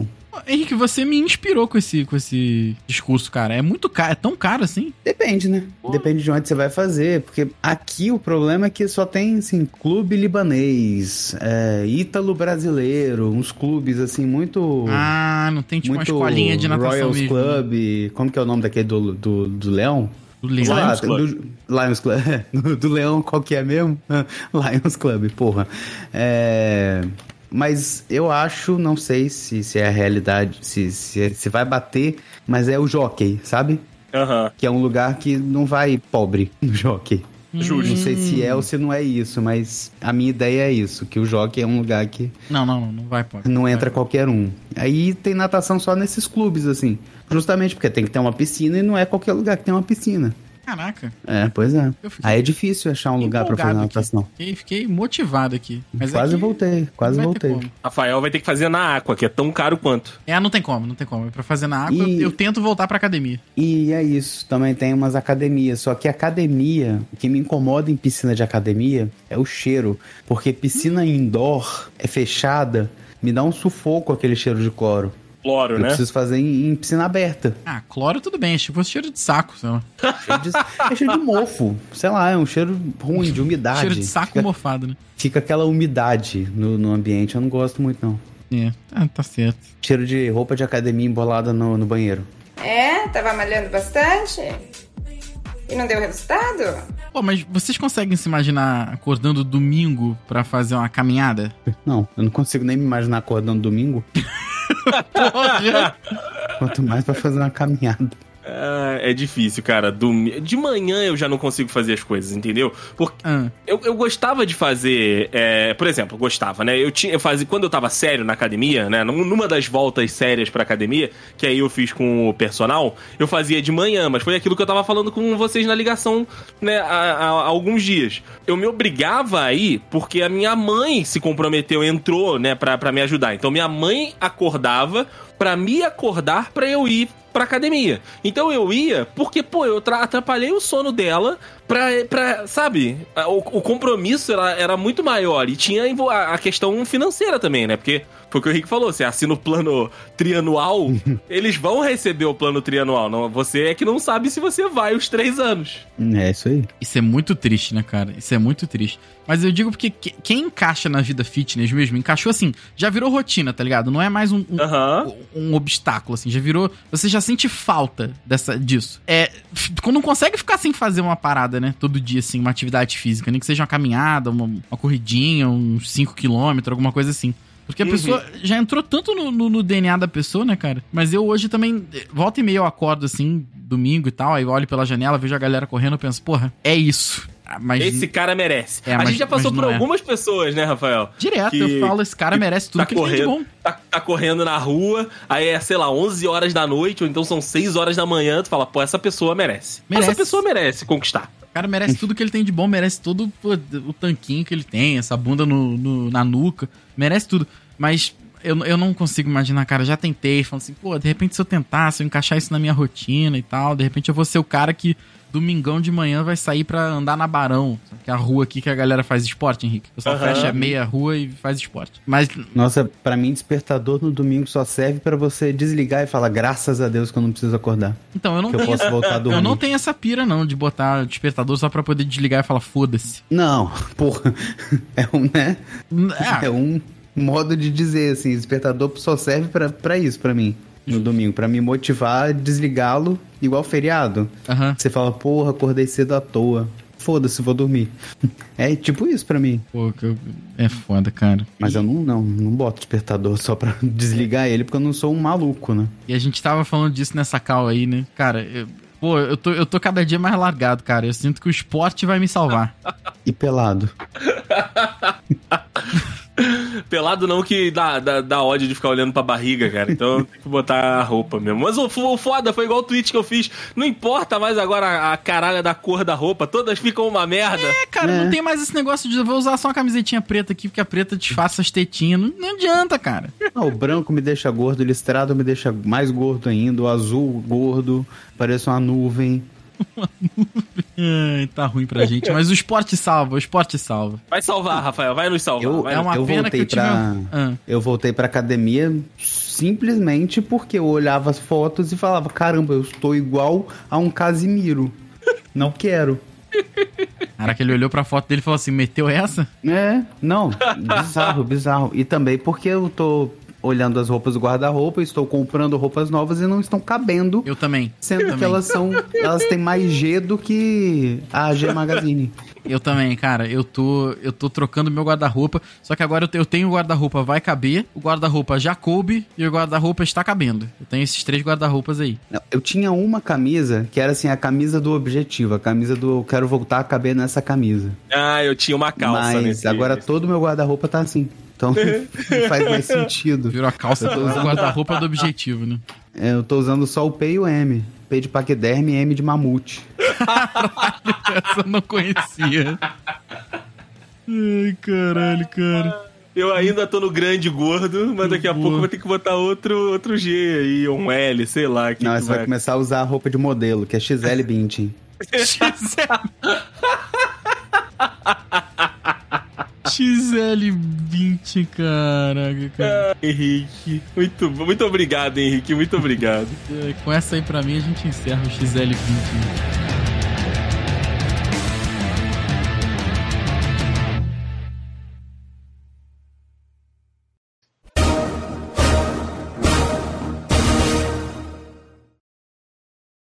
justo. Henrique, você me inspirou com esse, com esse discurso, cara. É muito caro, é tão caro assim. Depende, né? Depende de onde você vai fazer. Porque aqui o problema é que só tem, assim, clube libanês, é, ítalo brasileiro, uns clubes, assim, muito. Ah, não tem tipo muito uma escolinha de natação Royals mesmo. Club. Como que é o nome daquele do, do, do Leão? Do Leão. lá, Lions Club. Do, Lions Club. Do, do Leão, qual que é mesmo? Lions Club, porra. É, mas eu acho, não sei se, se é a realidade, se, se, se vai bater, mas é o jockey, sabe? Aham. Que é um lugar que não vai pobre no jockey. Justo. Não sei se é ou se não é isso, mas a minha ideia é isso, que o jockey é um lugar que Não, não, não, não vai, pô. não entra qualquer um. Aí tem natação só nesses clubes, assim. Justamente porque tem que ter uma piscina e não é qualquer lugar que tem uma piscina. Caraca. É, pois é. Aí é difícil achar um lugar pra fazer natação. Fiquei, fiquei motivado aqui. Mas quase é que voltei, quase voltei. Rafael vai ter que fazer na Aqua, que é tão caro quanto. É, não tem como, não tem como. Pra fazer na água, E- eu, tento voltar pra academia. E é isso, também tem umas academias. Só que academia, o que me incomoda em piscina de academia é o cheiro. Porque piscina indoor é fechada, me dá um sufoco aquele cheiro de cloro. Cloro, Eu né? preciso fazer em, em piscina aberta. Ah, cloro tudo bem, é tipo cheiro de saco, sei lá. Cheiro de, é cheiro de mofo. Sei lá, é um cheiro ruim, de umidade. Cheiro de saco Fica, mofado, né? fica aquela umidade no, no ambiente. Eu não gosto muito, não. É, ah, tá certo. Cheiro de roupa de academia embolada no, no banheiro. É, tava malhando bastante. E não deu resultado? Pô, mas vocês conseguem se imaginar acordando domingo pra fazer uma caminhada? Não, eu não consigo nem me imaginar acordando domingo. Quanto mais pra fazer uma caminhada. Ah, é difícil, cara. De manhã eu já não consigo fazer as coisas, entendeu? Porque Ah, eu, eu gostava de fazer, é, por exemplo, gostava, né? Eu tinha, eu fazia quando eu tava sério na academia, né? Num- Numa das voltas sérias pra academia, que aí eu fiz com o personal, eu fazia de manhã, mas foi aquilo que eu tava falando com vocês na ligação, né? Há, há- há alguns dias. Eu me obrigava a ir porque a minha mãe se comprometeu, entrou, né? Pra, pra me ajudar. Então minha mãe acordava pra me acordar pra eu ir pra academia. Então eu ia porque, pô, eu tra- atrapalhei o sono dela pra, pra sabe? O, o compromisso era, era muito maior e tinha a, a questão financeira também, né? Porque foi o que o Henrique falou, você assina o plano trianual, eles vão receber o plano trianual. Não, você é que não sabe se você vai os três anos. É isso aí. isso é muito triste, né, cara? Isso é muito triste. Mas eu digo porque que- quem encaixa na vida fitness mesmo, encaixou assim, já virou rotina, tá ligado? Não é mais um, um, Aham. um obstáculo, assim, já virou. Você já sente falta dessa, disso. É. não consegue ficar sem fazer uma parada, né? Todo dia, assim, uma atividade física, nem que seja uma caminhada, uma, uma corridinha, uns 5km, alguma coisa assim. Porque a Uhum. pessoa já entrou tanto no, no- no DNA da pessoa, né, cara? Mas eu hoje também, volta e meia eu acordo assim, domingo e tal, aí eu olho pela janela, vejo a galera correndo, eu penso, porra, é isso. Ah, Mas Esse cara merece. É, a mas- gente já passou por é. algumas pessoas, né, Rafael? direto que- eu falo, esse cara merece tudo tá que ele tem de bom. correndo, tá, tá correndo na rua, aí é, sei lá, 11 horas da noite, ou então são 6 horas da manhã, tu fala, pô, essa pessoa merece. Merece. Essa pessoa merece conquistar. Cara merece tudo que ele tem de bom, merece todo o tanquinho que ele tem, essa bunda no, no- na nuca, merece tudo. Mas eu, eu não consigo imaginar, cara, já tentei, falando assim, pô, de repente se eu tentar, se eu encaixar isso na minha rotina e tal, de repente eu vou ser o cara que domingão de manhã vai sair pra andar na Barão, que é a rua aqui que a galera faz esporte, Henrique. O pessoal Aham. fecha meia rua e faz esporte. Mas Nossa, pra mim, despertador no domingo só serve pra você desligar e falar, graças a Deus que eu não preciso acordar. então eu não Que eu tenho posso essa, voltar a dormir. eu não tenho essa pira não de botar despertador só pra poder desligar e falar foda-se. Não, porra. É um, né? Ah, É um modo de dizer, assim, despertador só serve pra, pra isso, pra mim. No domingo, pra me motivar a desligá-lo igual feriado. aham. Você fala, porra, acordei cedo à toa. Foda-se, vou dormir. É tipo isso pra mim. Pô, é foda, cara. Mas eu não, não, não boto despertador só pra desligar ele, porque eu não sou um maluco, né? E a gente tava falando disso nessa cal aí, né? Cara, eu- pô, eu tô, eu tô cada dia mais largado, cara. Eu sinto que o esporte vai me salvar. E pelado. Pelado não que dá, dá, dá ódio de ficar olhando pra barriga, cara. Então tem que botar a roupa mesmo. Mas o, o foda foi igual o tweet que eu fiz. Não importa mais agora a, a caralha da cor da roupa. Todas ficam uma merda. É, cara, É. não tem mais esse negócio de eu vou usar só uma camisetinha preta aqui, porque a preta disfarça as tetinhas. Não, não adianta, cara. Ah, o branco me deixa gordo, o listrado me deixa mais gordo ainda, o azul gordo, parece uma nuvem. Ai, tá ruim pra gente. Mas o esporte salva, o esporte salva. Vai salvar, Rafael. Vai nos salvar. Eu- vai É uma eu pena voltei que eu tive. pra- Ah. Eu voltei pra academia simplesmente porque eu olhava as fotos e falava: caramba, eu estou igual a um Casimiro. Não quero. Caraca, ele olhou pra foto dele e falou assim: meteu essa? É, não, bizarro, bizarro. E também porque eu tô olhando as roupas do guarda-roupa, estou comprando roupas novas e não estão cabendo, Eu também. sendo que também. elas são, elas têm mais G do que a G Magazine. Eu também, cara. Eu tô, eu tô trocando meu guarda-roupa. Só que agora eu, te- eu tenho o guarda-roupa vai caber, o guarda-roupa já coube e o guarda-roupa está cabendo. Eu tenho esses três guarda-roupas aí. Não, Eu tinha uma camisa que era assim a camisa do objetivo, a camisa do eu quero voltar a caber nessa camisa. Ah, eu tinha uma calça Mas nesse- agora todo meu guarda-roupa tá assim. Então não faz mais sentido. Virou a calça do guarda-roupa do objetivo, né? É, Eu tô usando só o P e o M. P de paquiderme e M de mamute. Essa eu não conhecia. Ai, caralho, cara. Eu ainda tô no grande gordo, mas daqui a Boa. pouco eu vou ter que botar outro, outro G aí, um L, sei lá. Que Não, que você vai começar a usar a roupa de modelo, que é XL Bintin. XL20, caraca, cara. Henrique. Muito, muito obrigado, Henrique. Muito obrigado. Com essa aí pra mim a gente encerra o XL20.